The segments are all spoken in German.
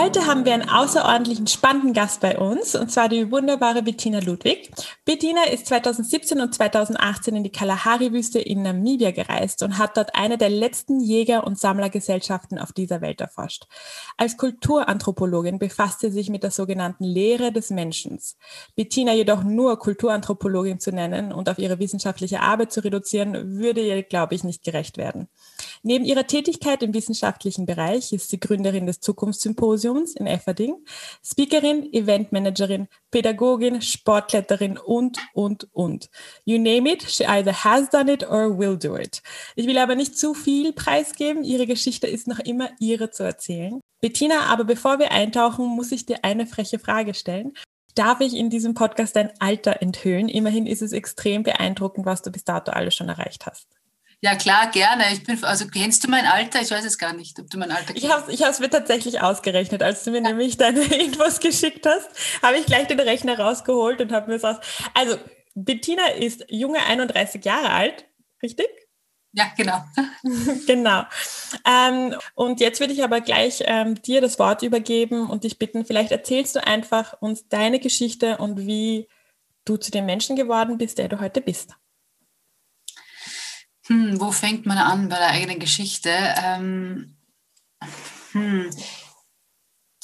Heute haben wir einen außerordentlichen spannenden Gast bei uns, und zwar die wunderbare Bettina Ludwig. Bettina ist 2017 und 2018 in die Kalahari-Wüste in Namibia gereist und hat dort eine der letzten Jäger- und Sammlergesellschaften auf dieser Welt erforscht. Als Kulturanthropologin befasst sie sich mit der sogenannten Lehre des Menschen. Bettina jedoch nur Kulturanthropologin zu nennen und auf ihre wissenschaftliche Arbeit zu reduzieren, würde ihr, glaube ich, nicht gerecht werden. Neben ihrer Tätigkeit im wissenschaftlichen Bereich ist sie Gründerin des Zukunftssymposiums in Efferding, Speakerin, Eventmanagerin, Pädagogin, Sportkletterin und, und, und. You name it, she either has done it or will do it. Ich will aber nicht zu viel preisgeben. Ihre Geschichte ist noch immer ihre zu erzählen. Bettina, aber bevor wir eintauchen, muss ich dir eine freche Frage stellen. Darf ich in diesem Podcast dein Alter enthüllen? Immerhin ist es extrem beeindruckend, was du bis dato alles schon erreicht hast. Ja, klar, gerne. Ich bin, also kennst du mein Alter? Ich weiß es gar nicht, ob du mein Alter kennst. Ich habe es mir tatsächlich ausgerechnet. Als du mir ja. nämlich deine Infos geschickt hast, habe ich gleich den Rechner rausgeholt und habe mir das. Also, Bettina ist junge 31 Jahre alt, richtig? Ja, genau. genau. Ähm, und jetzt würde ich aber gleich ähm, dir das Wort übergeben und dich bitten, vielleicht erzählst du einfach uns deine Geschichte und wie du zu dem Menschen geworden bist, der du heute bist. Hm, wo fängt man an bei der eigenen Geschichte? Ähm, hm,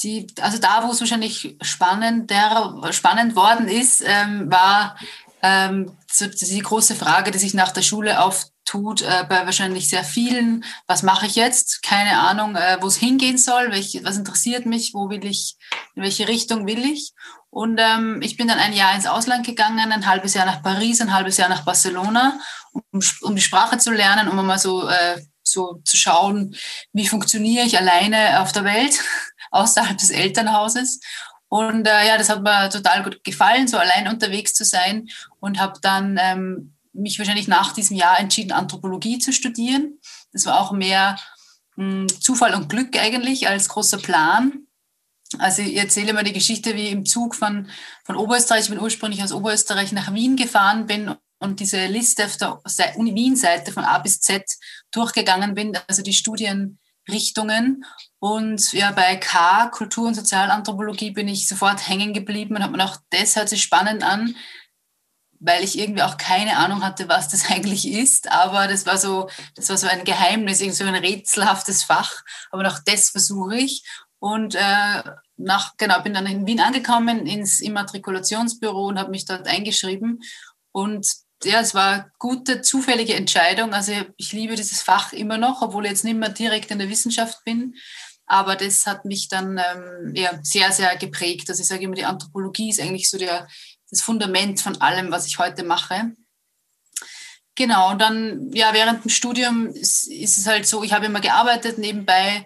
die, also da, wo es wahrscheinlich spannender, spannend worden ist, ähm, war ähm, so die große Frage, die sich nach der Schule auftut, äh, bei wahrscheinlich sehr vielen. Was mache ich jetzt? Keine Ahnung, äh, wo es hingehen soll, welch, was interessiert mich, wo will ich, in welche Richtung will ich? Und ähm, ich bin dann ein Jahr ins Ausland gegangen, ein halbes Jahr nach Paris, ein halbes Jahr nach Barcelona, um, um die Sprache zu lernen, um mal so, äh, so zu schauen, wie funktioniere ich alleine auf der Welt, außerhalb des Elternhauses. Und äh, ja, das hat mir total gut gefallen, so allein unterwegs zu sein und habe dann ähm, mich wahrscheinlich nach diesem Jahr entschieden, Anthropologie zu studieren. Das war auch mehr mh, hm, Zufall und Glück eigentlich als großer Plan. Also ich erzähle mal die Geschichte, wie im Zug von, von Oberösterreich, ich bin ursprünglich aus Oberösterreich nach Wien gefahren bin und diese Liste auf der Uni-Wien-Seite von A bis Z durchgegangen bin, also die Studienrichtungen. Und ja, bei K, Kultur- und Sozialanthropologie, bin ich sofort hängen geblieben und habe mir auch das hört sich spannend an, weil ich irgendwie auch keine Ahnung hatte, was das eigentlich ist. Aber das war so, das war so ein Geheimnis, irgendwie so ein rätselhaftes Fach. Aber auch das versuche ich. Und äh, nach, genau, bin dann in Wien angekommen, ins Immatrikulationsbüro und habe mich dort eingeschrieben. Und ja, es war eine gute, zufällige Entscheidung. Also ich liebe dieses Fach immer noch, obwohl ich jetzt nicht mehr direkt in der Wissenschaft bin. Aber das hat mich dann ähm, ja, sehr, sehr geprägt. Also ich sage immer, die Anthropologie ist eigentlich so der, das Fundament von allem, was ich heute mache. Genau, und dann, ja, während dem Studium ist, ist es halt so, ich habe immer gearbeitet nebenbei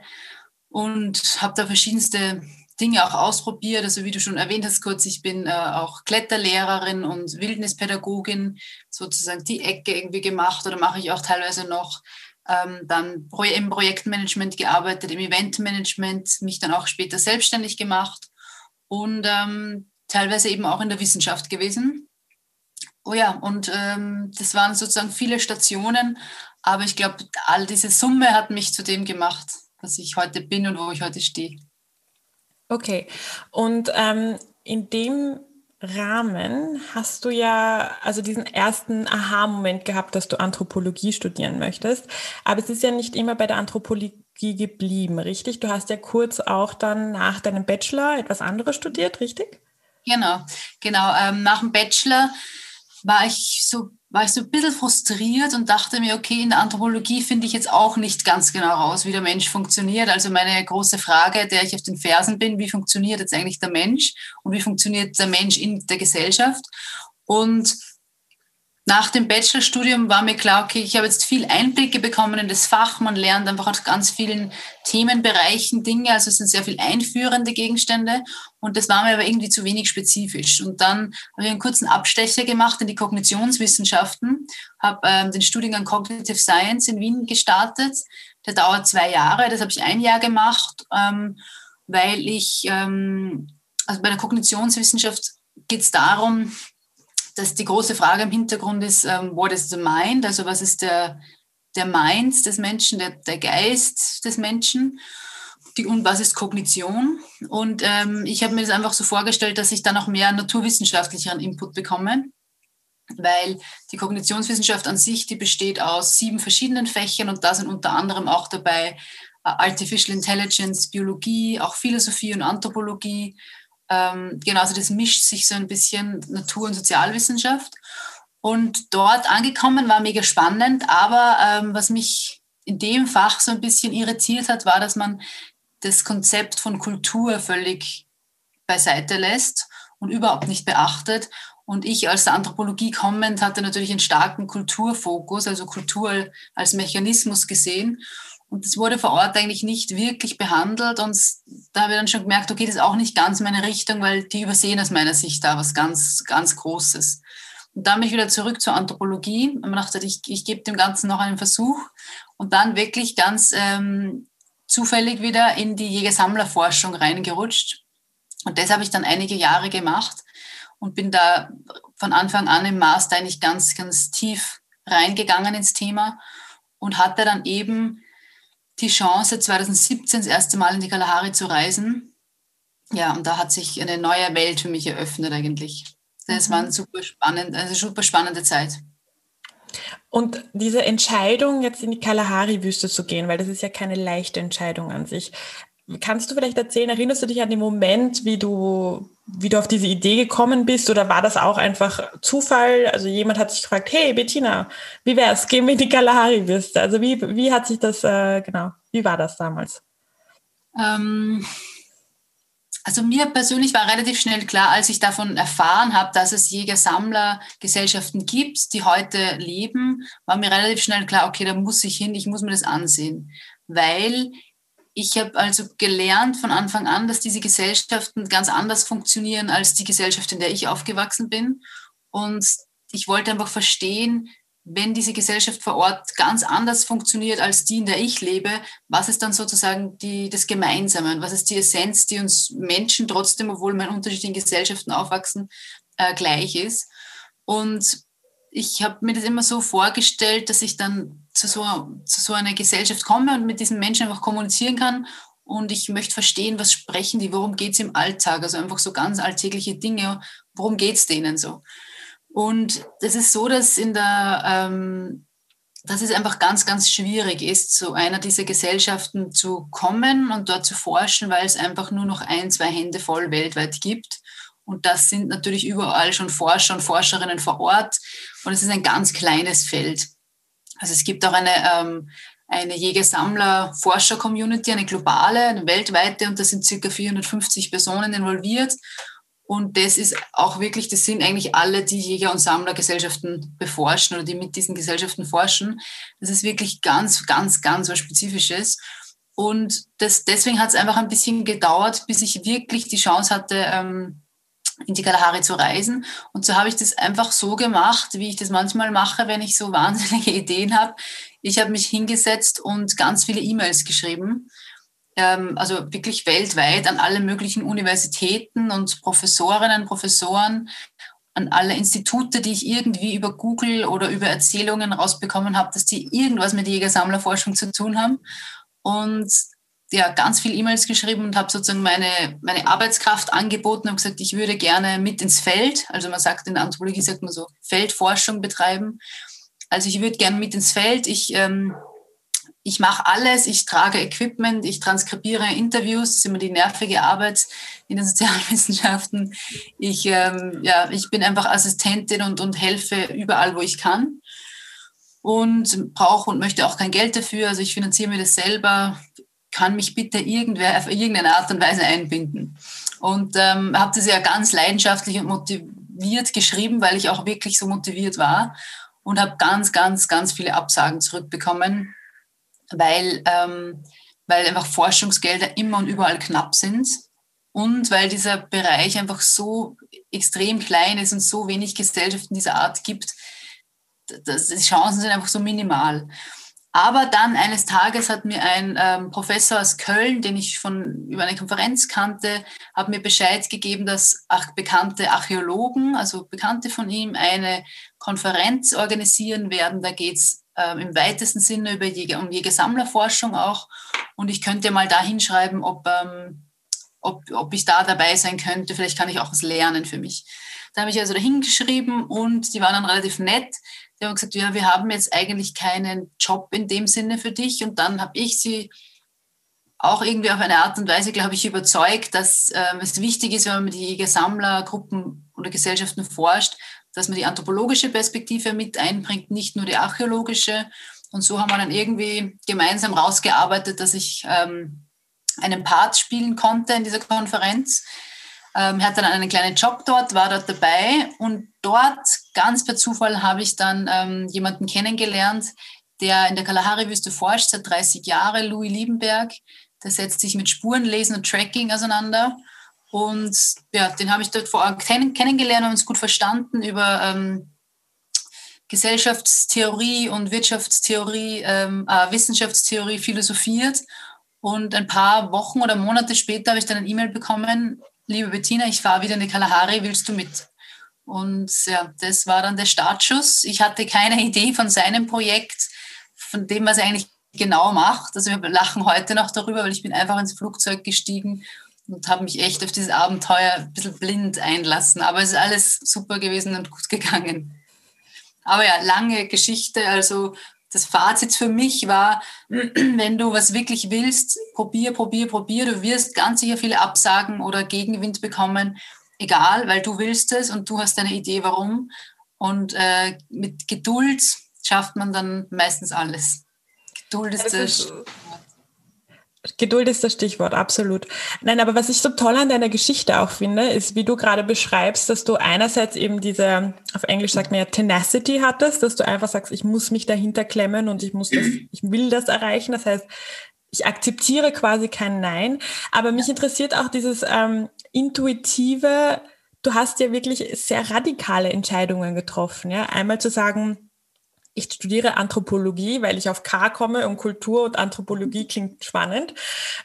und habe da verschiedenste Dinge auch ausprobiert. Also wie du schon erwähnt hast kurz, ich bin äh, auch Kletterlehrerin und Wildnispädagogin, sozusagen die Ecke irgendwie gemacht oder mache ich auch teilweise noch. Ähm, dann im Projektmanagement gearbeitet, im Eventmanagement, mich dann auch später selbstständig gemacht und ähm, teilweise eben auch in der Wissenschaft gewesen. Oh ja, und ähm, das waren sozusagen viele Stationen, aber ich glaube, all diese Summe hat mich zu dem gemacht, was ich heute bin und wo ich heute stehe. Okay, und ähm, in dem Rahmen hast du ja also diesen ersten Aha-Moment gehabt, dass du Anthropologie studieren möchtest. Aber es ist ja nicht immer bei der Anthropologie geblieben, richtig? Du hast ja kurz auch dann nach deinem Bachelor etwas anderes studiert, richtig? Genau, genau. Ähm, nach dem Bachelor war ich so war ich so ein bisschen frustriert und dachte mir, okay, in der Anthropologie finde ich jetzt auch nicht ganz genau raus, wie der Mensch funktioniert. Also meine große Frage, der ich auf den Fersen bin, wie funktioniert jetzt eigentlich der Mensch und wie funktioniert der Mensch in der Gesellschaft? Und nach dem Bachelorstudium war mir klar, okay, ich habe jetzt viel Einblicke bekommen in das Fach. Man lernt einfach aus ganz vielen Themenbereichen Dinge. Also es sind sehr viel einführende Gegenstände. Und das war mir aber irgendwie zu wenig spezifisch. Und dann habe ich einen kurzen Abstecher gemacht in die Kognitionswissenschaften, habe ähm, den Studiengang Cognitive Science in Wien gestartet. Der dauert zwei Jahre. Das habe ich ein Jahr gemacht, ähm, weil ich, ähm, also bei der Kognitionswissenschaft geht es darum, dass die große Frage im Hintergrund ist, ähm, what is the mind? Also was ist der, der Mind des Menschen, der, der Geist des Menschen? Die, und was ist Kognition? Und ähm, ich habe mir das einfach so vorgestellt, dass ich dann auch mehr naturwissenschaftlicheren Input bekomme, weil die Kognitionswissenschaft an sich, die besteht aus sieben verschiedenen Fächern und da sind unter anderem auch dabei äh, Artificial Intelligence, Biologie, auch Philosophie und Anthropologie, ähm, genau, also das mischt sich so ein bisschen Natur- und Sozialwissenschaft. Und dort angekommen war mega spannend, aber ähm, was mich in dem Fach so ein bisschen irritiert hat, war, dass man das Konzept von Kultur völlig beiseite lässt und überhaupt nicht beachtet. Und ich als Anthropologie kommend hatte natürlich einen starken Kulturfokus, also Kultur als Mechanismus gesehen. Und das wurde vor Ort eigentlich nicht wirklich behandelt. Und da habe ich dann schon gemerkt, okay, das ist auch nicht ganz meine Richtung, weil die übersehen aus meiner Sicht da was ganz, ganz Großes. Und dann bin ich wieder zurück zur Anthropologie und dachte, ich, ich gebe dem Ganzen noch einen Versuch. Und dann wirklich ganz ähm, zufällig wieder in die Jägersammlerforschung reingerutscht. Und das habe ich dann einige Jahre gemacht und bin da von Anfang an im Master eigentlich ganz, ganz tief reingegangen ins Thema und hatte dann eben die Chance, 2017 das erste Mal in die Kalahari zu reisen. Ja, und da hat sich eine neue Welt für mich eröffnet eigentlich. Das mhm. war eine super, spannend, eine super spannende Zeit. Und diese Entscheidung, jetzt in die Kalahari-Wüste zu gehen, weil das ist ja keine leichte Entscheidung an sich. Kannst du vielleicht erzählen, erinnerst du dich an den Moment, wie du, wie du auf diese Idee gekommen bist oder war das auch einfach Zufall? Also jemand hat sich gefragt, hey Bettina, wie wär's, gehen wir die Kalahari-Wüste? Also wie, wie hat sich das, äh, genau, wie war das damals? Ähm, also mir persönlich war relativ schnell klar, als ich davon erfahren habe, dass es Jäger-Sammler-Gesellschaften gibt, die heute leben, war mir relativ schnell klar, okay, da muss ich hin, ich muss mir das ansehen. Weil ich habe also gelernt von Anfang an, dass diese Gesellschaften ganz anders funktionieren als die Gesellschaft, in der ich aufgewachsen bin. Und ich wollte einfach verstehen, wenn diese Gesellschaft vor Ort ganz anders funktioniert als die, in der ich lebe, was ist dann sozusagen die, das Gemeinsame und was ist die Essenz, die uns Menschen trotzdem, obwohl wir in unterschiedlichen Gesellschaften aufwachsen, äh, gleich ist. Und ich habe mir das immer so vorgestellt, dass ich dann zu so, zu so einer Gesellschaft komme und mit diesen Menschen einfach kommunizieren kann. Und ich möchte verstehen, was sprechen die, worum geht es im Alltag, also einfach so ganz alltägliche Dinge, worum geht es denen so. Und das ist so, dass in der, ähm, dass es einfach ganz, ganz schwierig ist, zu einer dieser Gesellschaften zu kommen und dort zu forschen, weil es einfach nur noch ein, zwei Hände voll weltweit gibt. Und das sind natürlich überall schon Forscher und Forscherinnen vor Ort. Und es ist ein ganz kleines Feld. Also es gibt auch eine, ähm, eine Jäger-Sammler-Forscher-Community, eine globale, eine weltweite, und da sind circa 450 Personen involviert. Und das ist auch wirklich, das sind eigentlich alle, die Jäger- und Sammlergesellschaften beforschen oder die mit diesen Gesellschaften forschen. Das ist wirklich ganz, ganz, ganz was Spezifisches. Und das, deswegen hat es einfach ein bisschen gedauert, bis ich wirklich die Chance hatte, ähm, in die Kalahari zu reisen. Und so habe ich das einfach so gemacht, wie ich das manchmal mache, wenn ich so wahnsinnige Ideen habe. Ich habe mich hingesetzt und ganz viele E-Mails geschrieben, ähm, also wirklich weltweit an alle möglichen Universitäten und Professorinnen, Professoren, an alle Institute, die ich irgendwie über Google oder über Erzählungen rausbekommen habe, dass die irgendwas mit Jägersammlerforschung zu tun haben. Und ja, ganz viel E-Mails geschrieben und habe sozusagen meine, meine Arbeitskraft angeboten und gesagt, ich würde gerne mit ins Feld, also man sagt in der Anthropologie, sagt man so, Feldforschung betreiben. Also ich würde gerne mit ins Feld. Ich, ähm, ich mache alles, ich trage Equipment, ich transkribiere Interviews, das ist immer die nervige Arbeit in den Sozialwissenschaften. Ich, ähm, ja, ich bin einfach Assistentin und, und helfe überall, wo ich kann und brauche und möchte auch kein Geld dafür. Also ich finanziere mir das selber, kann mich bitte irgendwer auf irgendeine Art und Weise einbinden. Und ähm, habe das ja ganz leidenschaftlich und motiviert geschrieben, weil ich auch wirklich so motiviert war und habe ganz, ganz, ganz viele Absagen zurückbekommen, weil, ähm, weil einfach Forschungsgelder immer und überall knapp sind und weil dieser Bereich einfach so extrem klein ist und so wenig Gesellschaften dieser Art gibt, dass die Chancen sind einfach so minimal. Aber dann eines Tages hat mir ein ähm, Professor aus Köln, den ich von über eine Konferenz kannte, hat mir Bescheid gegeben, dass ach, bekannte Archäologen, also Bekannte von ihm, eine Konferenz organisieren werden. Da geht es ähm, im weitesten Sinne über Jäger, um Jägersammlerforschung auch. Und ich könnte mal da hinschreiben, ob, ähm, ob, ob ich da dabei sein könnte. Vielleicht kann ich auch was lernen für mich. Da habe ich also dahin geschrieben und die waren dann relativ nett. Die haben gesagt, ja, wir haben jetzt eigentlich keinen Job in dem Sinne für dich. Und dann habe ich sie auch irgendwie auf eine Art und Weise, glaube ich, überzeugt, dass ähm, es wichtig ist, wenn man mit Jäger-Sammler-Gruppen oder Gesellschaften forscht, dass man die anthropologische Perspektive mit einbringt, nicht nur die archäologische. Und so haben wir dann irgendwie gemeinsam rausgearbeitet, dass ich ähm, einen Part spielen konnte in dieser Konferenz. Ähm, hatte dann einen kleinen Job dort, war dort dabei und dort, ganz per Zufall, habe ich dann ähm, jemanden kennengelernt, der in der Kalahari-Wüste forscht, seit 30 Jahren, Louis Liebenberg. Der setzt sich mit Spurenlesen und Tracking auseinander. Und ja, den habe ich dort vor Ort kennengelernt und uns gut verstanden über ähm, Gesellschaftstheorie und Wirtschaftstheorie, ähm, äh, Wissenschaftstheorie philosophiert. Und ein paar Wochen oder Monate später habe ich dann ein E-Mail bekommen, liebe Bettina, ich fahre wieder in die Kalahari, willst du mit? Und ja, das war dann der Startschuss. Ich hatte keine Idee von seinem Projekt, von dem, was er eigentlich genau macht. Also wir lachen heute noch darüber, weil ich bin einfach ins Flugzeug gestiegen und habe mich echt auf dieses Abenteuer ein bisschen blind einlassen. Aber es ist alles super gewesen und gut gegangen. Aber ja, lange Geschichte. Also das Fazit für mich war, wenn du was wirklich willst, probier, probier, probier. Du wirst ganz sicher viele Absagen oder Gegenwind bekommen. Egal, weil du willst es und du hast eine Idee, warum. Und äh, mit Geduld schafft man dann meistens alles. Geduld ist das. Geduld ist das Stichwort, absolut. Nein, aber was ich so toll an deiner Geschichte auch finde, ist, wie du gerade beschreibst, dass du einerseits eben diese, auf Englisch sagt man ja Tenacity hattest, dass du einfach sagst, ich muss mich dahinter klemmen und ich muss das, ich will das erreichen. Das heißt, ich akzeptiere quasi kein Nein. Aber mich interessiert auch dieses ähm, intuitive, du hast ja wirklich sehr radikale Entscheidungen getroffen. Ja? Einmal zu sagen, ich studiere Anthropologie, weil ich auf K komme und Kultur und Anthropologie klingt spannend.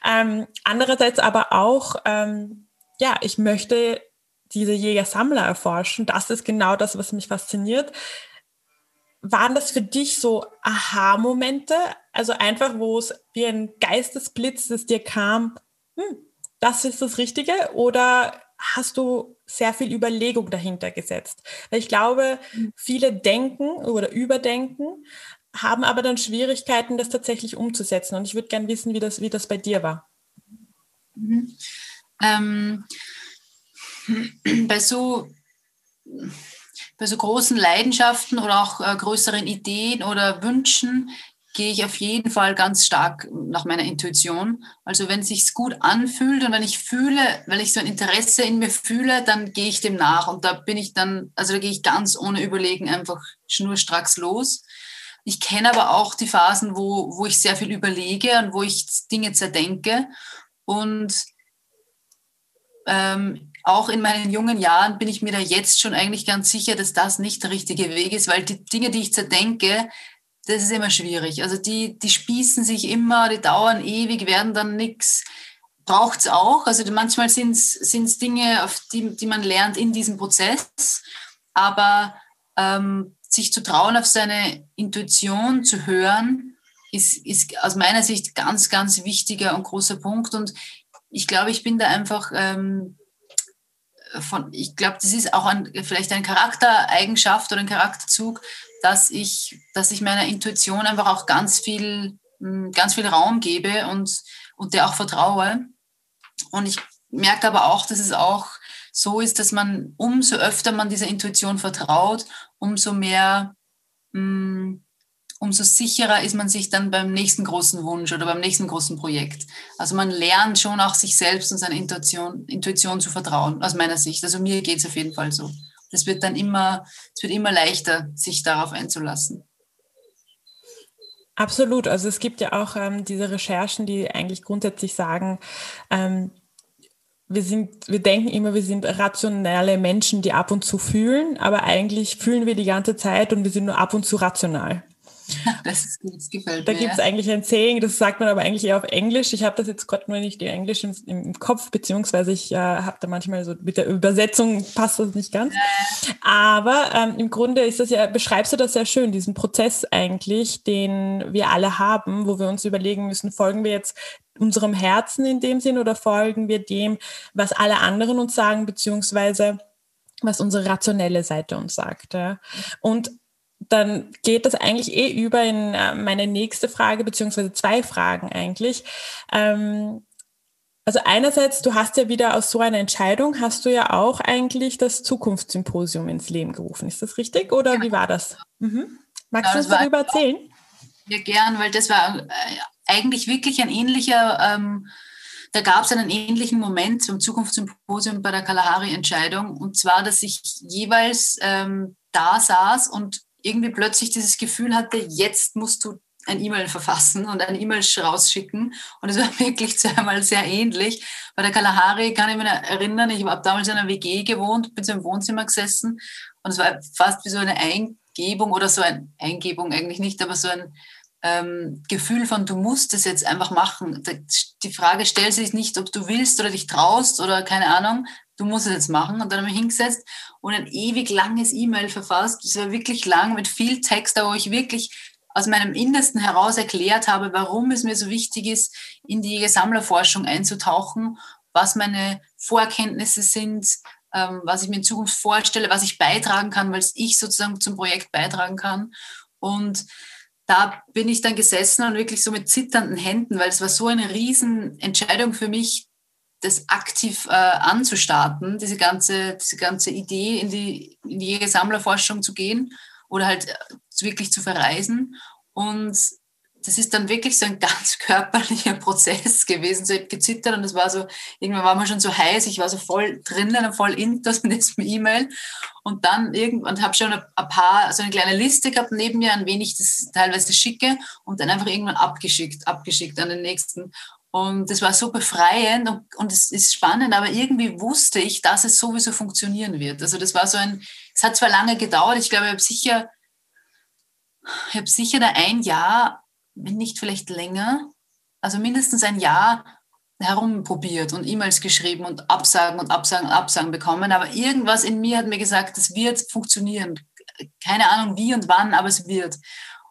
Ähm, andererseits aber auch, ähm, ja, ich möchte diese Jäger-Sammler erforschen. Das ist genau das, was mich fasziniert. Waren das für dich so Aha-Momente? Also einfach, wo es wie ein Geistesblitz, das dir kam, hm, das ist das Richtige? Oder hast du sehr viel Überlegung dahinter gesetzt. Weil ich glaube, mhm. viele denken oder überdenken, haben aber dann Schwierigkeiten, das tatsächlich umzusetzen. Und ich würde gerne wissen, wie das, wie das bei dir war. Mhm. Ähm, bei so bei so großen Leidenschaften oder auch äh, größeren Ideen oder Wünschen gehe ich auf jeden Fall ganz stark nach meiner Intuition. Also wenn es sich gut anfühlt und wenn ich fühle, wenn ich so ein Interesse in mir fühle, dann gehe ich dem nach und da bin ich dann, also da gehe ich ganz ohne Überlegen einfach schnurstracks los. Ich kenne aber auch die Phasen, wo, wo ich sehr viel überlege und wo ich Dinge zerdenke und ähm, auch in meinen jungen Jahren bin ich mir da jetzt schon eigentlich ganz sicher, dass das nicht der richtige Weg ist, weil die Dinge, die ich zerdenke, das ist immer schwierig. Also die, die spießen sich immer, die dauern ewig, werden dann nichts. Braucht es auch. Also manchmal sind es Dinge, auf die, die man lernt in diesem Prozess. Aber ähm, sich zu trauen, auf seine Intuition zu hören, ist, ist aus meiner Sicht ganz, ganz wichtiger und großer Punkt. Und ich glaube, ich bin da einfach ähm, von, ich glaube, das ist auch ein, vielleicht eine Charaktereigenschaft oder ein Charakterzug, dass ich, dass ich meiner Intuition einfach auch ganz viel, hm, ganz viel Raum gebe und, und der auch vertraue. Und ich merke aber auch, dass es auch so ist, dass man umso öfter man dieser Intuition vertraut, umso mehr, hm, umso sicherer ist man sich dann beim nächsten großen Wunsch oder beim nächsten großen Projekt. Also man lernt schon auch sich selbst und seiner Intuition, Intuition zu vertrauen, aus meiner Sicht. Also mir geht es auf jeden Fall so. Das wird dann immer, es wird immer leichter, sich darauf einzulassen. Absolut. Also es gibt ja auch ähm, diese Recherchen, die eigentlich grundsätzlich sagen, ähm, wir sind, wir denken immer, wir sind rationale Menschen, die ab und zu fühlen, aber eigentlich fühlen wir die ganze Zeit und wir sind nur ab und zu rational. Das, ist, das gefällt da mir. Da gibt es eigentlich ein Saying, das sagt man aber eigentlich eher auf Englisch. Ich habe das jetzt gerade nur nicht in Englisch im, im Kopf, beziehungsweise ich äh, habe da manchmal so mit der Übersetzung passt das nicht ganz. Aber ähm, im Grunde ist das ja, beschreibst du das sehr schön, diesen Prozess eigentlich, den wir alle haben, wo wir uns überlegen müssen, folgen wir jetzt unserem Herzen in dem Sinn oder folgen wir dem, was alle anderen uns sagen, beziehungsweise was unsere rationelle Seite uns sagt. Ja? Und dann geht das eigentlich eh über in äh, meine nächste Frage, beziehungsweise zwei Fragen eigentlich. Ähm, also einerseits, du hast ja wieder aus so einer Entscheidung, hast du ja auch eigentlich das Zukunftssymposium ins Leben gerufen. Ist das richtig oder ja. wie war das? Mhm. Magst ja, du uns darüber erzählen? Ja, gern, weil das war äh, eigentlich wirklich ein ähnlicher, ähm, da gab es einen ähnlichen Moment zum Zukunftssymposium bei der Kalahari-Entscheidung. Und zwar, dass ich jeweils ähm, da saß und irgendwie plötzlich dieses Gefühl hatte, jetzt musst du ein E-Mail verfassen und ein E-Mail rausschicken. Und es war wirklich zweimal sehr ähnlich. Bei der Kalahari kann ich mich erinnern, ich habe damals in einer WG gewohnt, bin so im Wohnzimmer gesessen und es war fast wie so eine Eingebung oder so eine Eingebung eigentlich nicht, aber so ein ähm, Gefühl von, du musst es jetzt einfach machen. Die Frage stellt sich nicht, ob du willst oder dich traust oder keine Ahnung, du musst es jetzt machen. Und dann habe ich hingesetzt und ein ewig langes E-Mail verfasst. Das war wirklich lang mit viel Text, wo ich wirklich aus meinem Innersten heraus erklärt habe, warum es mir so wichtig ist, in die Sammlerforschung einzutauchen, was meine Vorkenntnisse sind, ähm, was ich mir in Zukunft vorstelle, was ich beitragen kann, weil ich sozusagen zum Projekt beitragen kann. Und da bin ich dann gesessen und wirklich so mit zitternden Händen, weil es war so eine Riesenentscheidung für mich, das aktiv äh, anzustarten, diese ganze, diese ganze Idee in die, in die Sammlerforschung zu gehen oder halt äh, wirklich zu verreisen. Und das ist dann wirklich so ein ganz körperlicher Prozess gewesen. So ich gezittert und es war so, irgendwann war man schon so heiß, ich war so voll drinnen und voll in das mit diesem E-Mail. Und dann irgendwann habe schon ein paar, so eine kleine Liste gehabt neben mir, an wen ich das teilweise schicke und dann einfach irgendwann abgeschickt, abgeschickt an den nächsten. Und das war so befreiend und, und es ist spannend, aber irgendwie wusste ich, dass es sowieso funktionieren wird. Also das war so ein, es hat zwar lange gedauert, ich glaube, ich habe sicher, ich habe sicher da ein Jahr wenn nicht vielleicht länger, also mindestens ein Jahr herumprobiert und E-Mails geschrieben und Absagen und Absagen und Absagen bekommen. Aber irgendwas in mir hat mir gesagt, das wird funktionieren. Keine Ahnung wie und wann, aber es wird.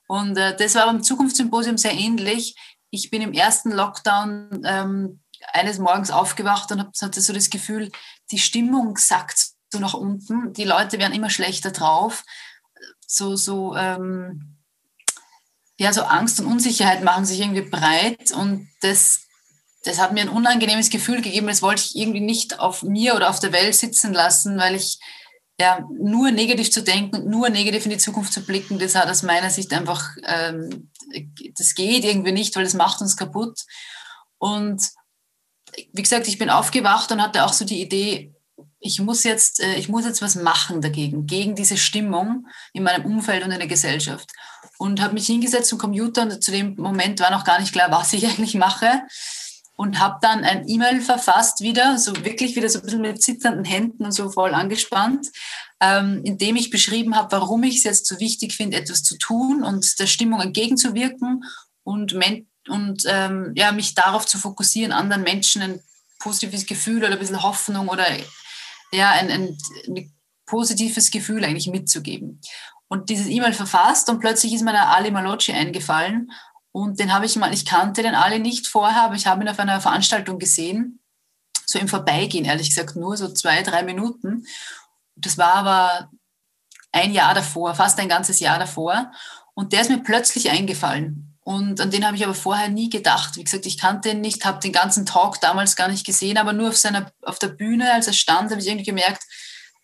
Und äh, das war beim Zukunftssymposium sehr ähnlich. Ich bin im ersten Lockdown ähm, eines Morgens aufgewacht und hatte so das Gefühl, die Stimmung sackt so nach unten. Die Leute werden immer schlechter drauf. So, so, ähm, ja, so Angst und Unsicherheit machen sich irgendwie breit und das, das hat mir ein unangenehmes Gefühl gegeben. Das wollte ich irgendwie nicht auf mir oder auf der Welt sitzen lassen, weil ich ja nur negativ zu denken nur negativ in die Zukunft zu blicken, das hat aus meiner Sicht einfach, ähm, das geht irgendwie nicht, weil das macht uns kaputt. Und wie gesagt, ich bin aufgewacht und hatte auch so die Idee, ich muss jetzt, äh, ich muss jetzt was machen dagegen, gegen diese Stimmung in meinem Umfeld und in der Gesellschaft. Und habe mich hingesetzt zum Computer und zu dem Moment war noch gar nicht klar, was ich eigentlich mache. Und habe dann ein E-Mail verfasst wieder, so wirklich wieder so ein bisschen mit zitternden Händen und so voll angespannt, ähm, in dem ich beschrieben habe, warum ich es jetzt so wichtig finde, etwas zu tun und der Stimmung entgegenzuwirken und, und ähm, ja, mich darauf zu fokussieren, anderen Menschen ein positives Gefühl oder ein bisschen Hoffnung oder ja, ein, ein, ein positives Gefühl eigentlich mitzugeben. Und dieses E-Mail verfasst und plötzlich ist mir der Ali Malocci eingefallen und den habe ich mal, ich kannte den Ali nicht vorher, aber ich habe ihn auf einer Veranstaltung gesehen, so im Vorbeigehen, ehrlich gesagt, nur so zwei, drei Minuten. Das war aber ein Jahr davor, fast ein ganzes Jahr davor. Und der ist mir plötzlich eingefallen. Und an den habe ich aber vorher nie gedacht. Wie gesagt, ich kannte ihn nicht, habe den ganzen Talk damals gar nicht gesehen, aber nur auf, seiner, auf der Bühne, als er stand, habe ich irgendwie gemerkt,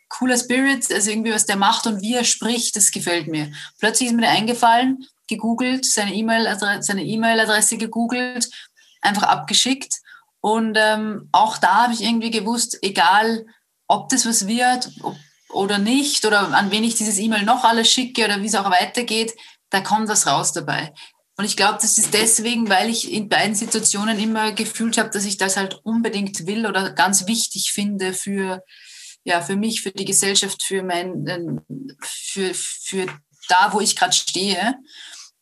cooler Spirit, also irgendwie was der macht und wie er spricht, das gefällt mir. Plötzlich ist mir der eingefallen, gegoogelt, seine E-Mail-Adresse, E-Mail-Adresse gegoogelt, einfach abgeschickt. Und ähm, auch da habe ich irgendwie gewusst, egal ob das was wird, oder nicht oder an wen ich dieses E-Mail noch alles schicke oder wie es auch weitergeht, da kommt was raus dabei. Und ich glaube, das ist deswegen, weil ich in beiden Situationen immer gefühlt habe, dass ich das halt unbedingt will oder ganz wichtig finde für, ja, für mich, für die Gesellschaft, für mein, ähm, für, für da, wo ich gerade stehe.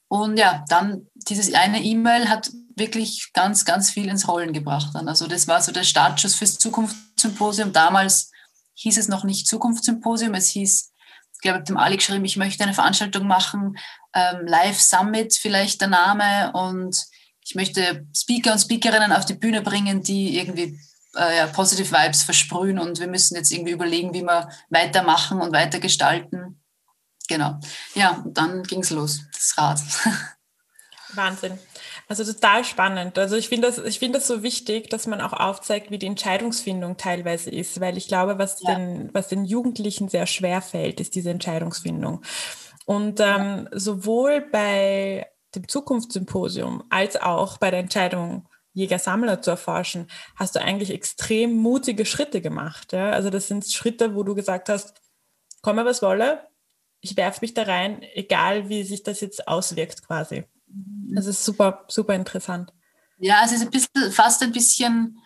Und ja, dann dieses eine E-Mail hat wirklich ganz, ganz viel ins Rollen gebracht. Dann. Also das war so der Startschuss fürs Zukunftssymposium. Damals hieß es noch nicht Zukunftssymposium, es hieß, ich glaube, ich habe dem Ali geschrieben, ich möchte eine Veranstaltung machen, ähm, Live Summit vielleicht der Name und ich möchte Speaker und Speakerinnen auf die Bühne bringen, die irgendwie äh, ja, Positive Vibes versprühen und wir müssen jetzt irgendwie überlegen, wie wir weitermachen und weiter gestalten. Genau. Ja, und dann ging es los, das Rad. Wahnsinn. Also total spannend. Also ich finde das, ich finde das so wichtig, dass man auch aufzeigt, wie die Entscheidungsfindung teilweise ist, weil ich glaube, was ja. den, was den Jugendlichen sehr schwer fällt, ist diese Entscheidungsfindung. Und ähm, sowohl bei dem Zukunftssymposium als auch bei der Entscheidung, Jäger-Sammler zu erforschen, hast du eigentlich extrem mutige Schritte gemacht. Ja? Also das sind Schritte, wo du gesagt hast, komme was wolle, ich werfe mich da rein, egal wie sich das jetzt auswirkt quasi. Das ist super, super interessant. Ja, es ist ein bisschen, fast ein bisschen,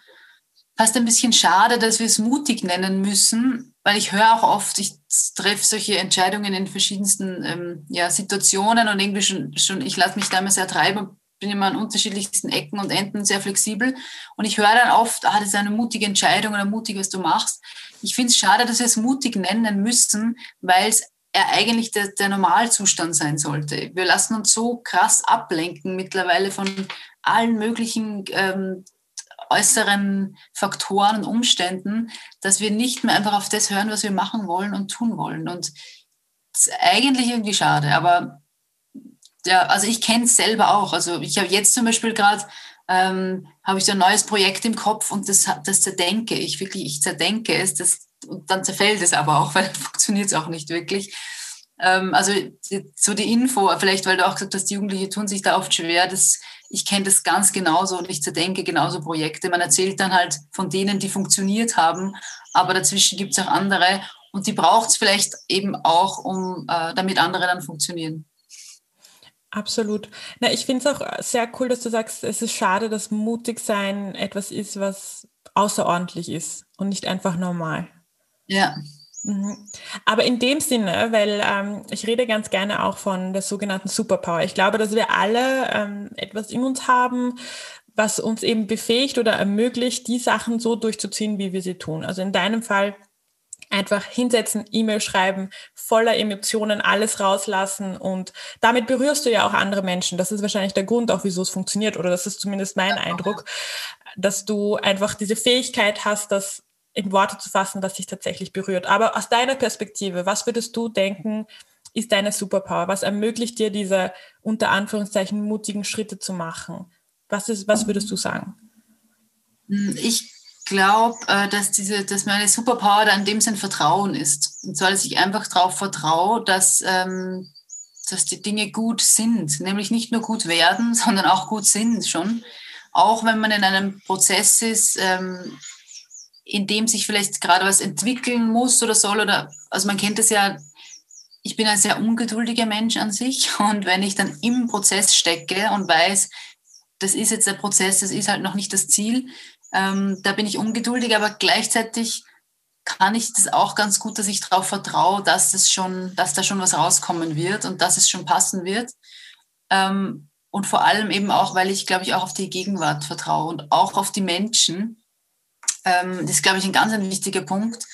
fast ein bisschen schade, dass wir es mutig nennen müssen, weil ich höre auch oft, ich treffe solche Entscheidungen in verschiedensten ähm, ja, Situationen und irgendwie schon, schon ich lasse mich da immer sehr treiben, bin immer an unterschiedlichsten Ecken und Enden sehr flexibel und ich höre dann oft, ah, das ist eine mutige Entscheidung oder mutig, was du machst. Ich finde es schade, dass wir es mutig nennen müssen, weil es eigentlich der, der Normalzustand sein sollte. Wir lassen uns so krass ablenken mittlerweile von allen möglichen ähm, äußeren Faktoren und Umständen, dass wir nicht mehr einfach auf das hören, was wir machen wollen und tun wollen. Und das ist eigentlich irgendwie schade. Aber ja, also ich kenne es selber auch. Also ich habe jetzt zum Beispiel gerade ähm, habe ich so ein neues Projekt im Kopf und das, das zerdenke ich wirklich, ich zerdenke es, das und dann zerfällt es aber auch, weil dann funktioniert es auch nicht wirklich. Ähm, also die, so die Info, vielleicht weil du auch gesagt hast, die Jugendlichen tun sich da oft schwer, das, ich kenne das ganz genauso und ich zerdenke genauso Projekte. Man erzählt dann halt von denen, die funktioniert haben, aber dazwischen gibt es auch andere und die braucht es vielleicht eben auch, um äh, damit andere dann funktionieren. Absolut. Na, ich finde es auch sehr cool, dass du sagst, es ist schade, dass mutig sein etwas ist, was außerordentlich ist und nicht einfach normal. Ja. Mhm. Aber in dem Sinne, weil ähm, ich rede ganz gerne auch von der sogenannten Superpower. Ich glaube, dass wir alle ähm, etwas in uns haben, was uns eben befähigt oder ermöglicht, die Sachen so durchzuziehen, wie wir sie tun. Also in deinem Fall einfach hinsetzen, E-Mail schreiben, voller Emotionen alles rauslassen und damit berührst du ja auch andere Menschen. Das ist wahrscheinlich der Grund auch, wieso es funktioniert oder das ist zumindest mein Eindruck, dass du einfach diese Fähigkeit hast, das in Worte zu fassen, was dich tatsächlich berührt. Aber aus deiner Perspektive, was würdest du denken, ist deine Superpower? Was ermöglicht dir diese unter Anführungszeichen mutigen Schritte zu machen? Was, ist, was würdest du sagen? Ich glaube, äh, dass, dass meine Superpower da in dem Sinn Vertrauen ist. Und zwar, dass ich einfach darauf vertraue, dass, ähm, dass die Dinge gut sind. Nämlich nicht nur gut werden, sondern auch gut sind schon. Auch wenn man in einem Prozess ist, ähm, in dem sich vielleicht gerade was entwickeln muss oder soll oder also man kennt es ja, ich bin ein sehr ungeduldiger Mensch an sich und wenn ich dann im Prozess stecke und weiß, das ist jetzt der Prozess, das ist halt noch nicht das Ziel, ähm, da bin ich ungeduldig, aber gleichzeitig kann ich das auch ganz gut, dass ich darauf vertraue, dass es schon, dass da schon was rauskommen wird und dass es schon passen wird. Ähm, und vor allem eben auch, weil ich, glaube ich, auch auf die Gegenwart vertraue und auch auf die Menschen, ähm, das ist, glaube ich, ein ganz ein wichtiger Punkt,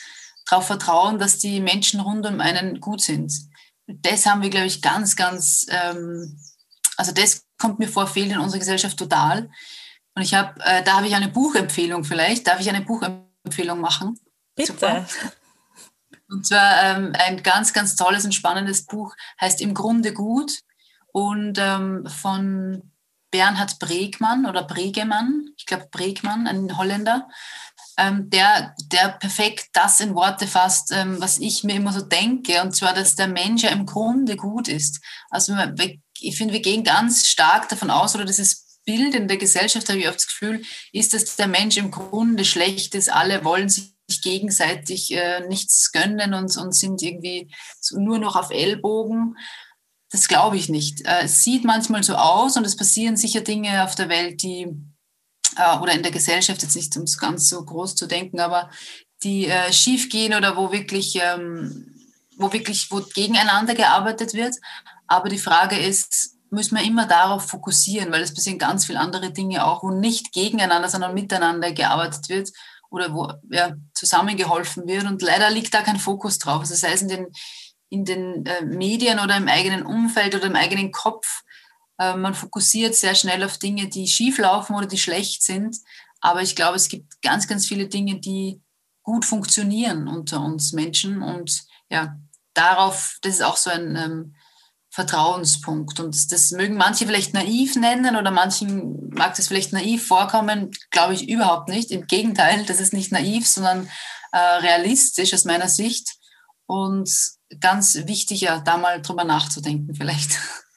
darauf vertrauen, dass die Menschen rund um einen gut sind. Das haben wir, glaube ich, ganz, ganz, ähm, also das kommt mir vor, fehlt in unserer Gesellschaft total. Und ich habe, äh, da habe ich eine Buchempfehlung vielleicht. Darf ich eine Buchempfehlung machen? Bitte. Super. Und zwar ähm, ein ganz, ganz tolles und spannendes Buch, heißt Im Grunde gut und ähm, von Bernhard Bregmann oder Bregemann, ich glaube Bregmann, ein Holländer ähm, der, der perfekt das in Worte fasst, ähm, was ich mir immer so denke, und zwar, dass der Mensch ja im Grunde gut ist. Also ich finde, wir gehen ganz stark davon aus, oder dieses Bild in der Gesellschaft, habe ich oft das Gefühl, ist, dass der Mensch im Grunde schlecht ist, alle wollen sich gegenseitig äh, nichts gönnen und, und sind irgendwie nur noch auf Ellbogen. Das glaube ich nicht. Äh, es sieht manchmal so aus und es passieren sicher Dinge auf der Welt, die äh, oder in der Gesellschaft jetzt nicht, um es ganz so groß zu denken, aber die äh, schief gehen oder wo wirklich, ähm, wo wirklich, wo gegeneinander gearbeitet wird. Aber die Frage ist, müssen wir immer darauf fokussieren, weil es passieren ganz viele andere Dinge auch, wo nicht gegeneinander, sondern miteinander gearbeitet wird oder wo ja, zusammengeholfen wird. Und leider liegt da kein Fokus drauf. Also sei es in den, in den äh, Medien oder im eigenen Umfeld oder im eigenen Kopf. Äh, man fokussiert sehr schnell auf Dinge, die schief laufen oder die schlecht sind. Aber ich glaube, es gibt ganz, ganz viele Dinge, die gut funktionieren unter uns Menschen. Und ja, darauf, das ist auch so ein ähm, Vertrauenspunkt. Und das mögen manche vielleicht naiv nennen oder manchen mag das vielleicht naiv vorkommen, glaube ich überhaupt nicht. Im Gegenteil, das ist nicht naiv, sondern äh, realistisch aus meiner Sicht. Und ganz wichtig, ja, da mal drüber nachzudenken vielleicht.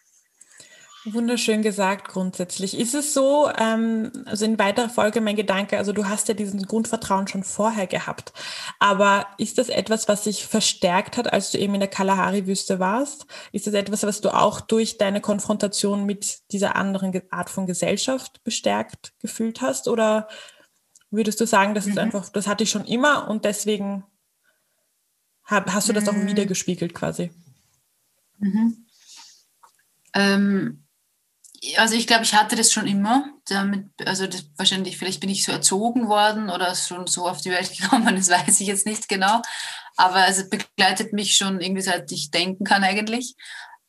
Wunderschön gesagt grundsätzlich. Ist es so, ähm, also in weiterer Folge mein Gedanke, also du hast ja diesen Grundvertrauen schon vorher gehabt, aber ist das etwas, was sich verstärkt hat, als du eben in der Kalahari-Wüste warst? Ist das etwas, was du auch durch deine Konfrontation mit dieser anderen Art von Gesellschaft bestärkt gefühlt hast? Oder würdest du sagen, das ist mhm. einfach, das hatte ich schon immer und deswegen hab, hast du das mhm. auch wiedergespiegelt quasi? Mhm. Ähm, also ich glaube, ich hatte das schon immer. Damit, also das, wahrscheinlich, vielleicht bin ich so erzogen worden oder schon so auf die Welt gekommen, das weiß ich jetzt nicht genau. Aber es begleitet mich schon irgendwie seit ich denken kann eigentlich.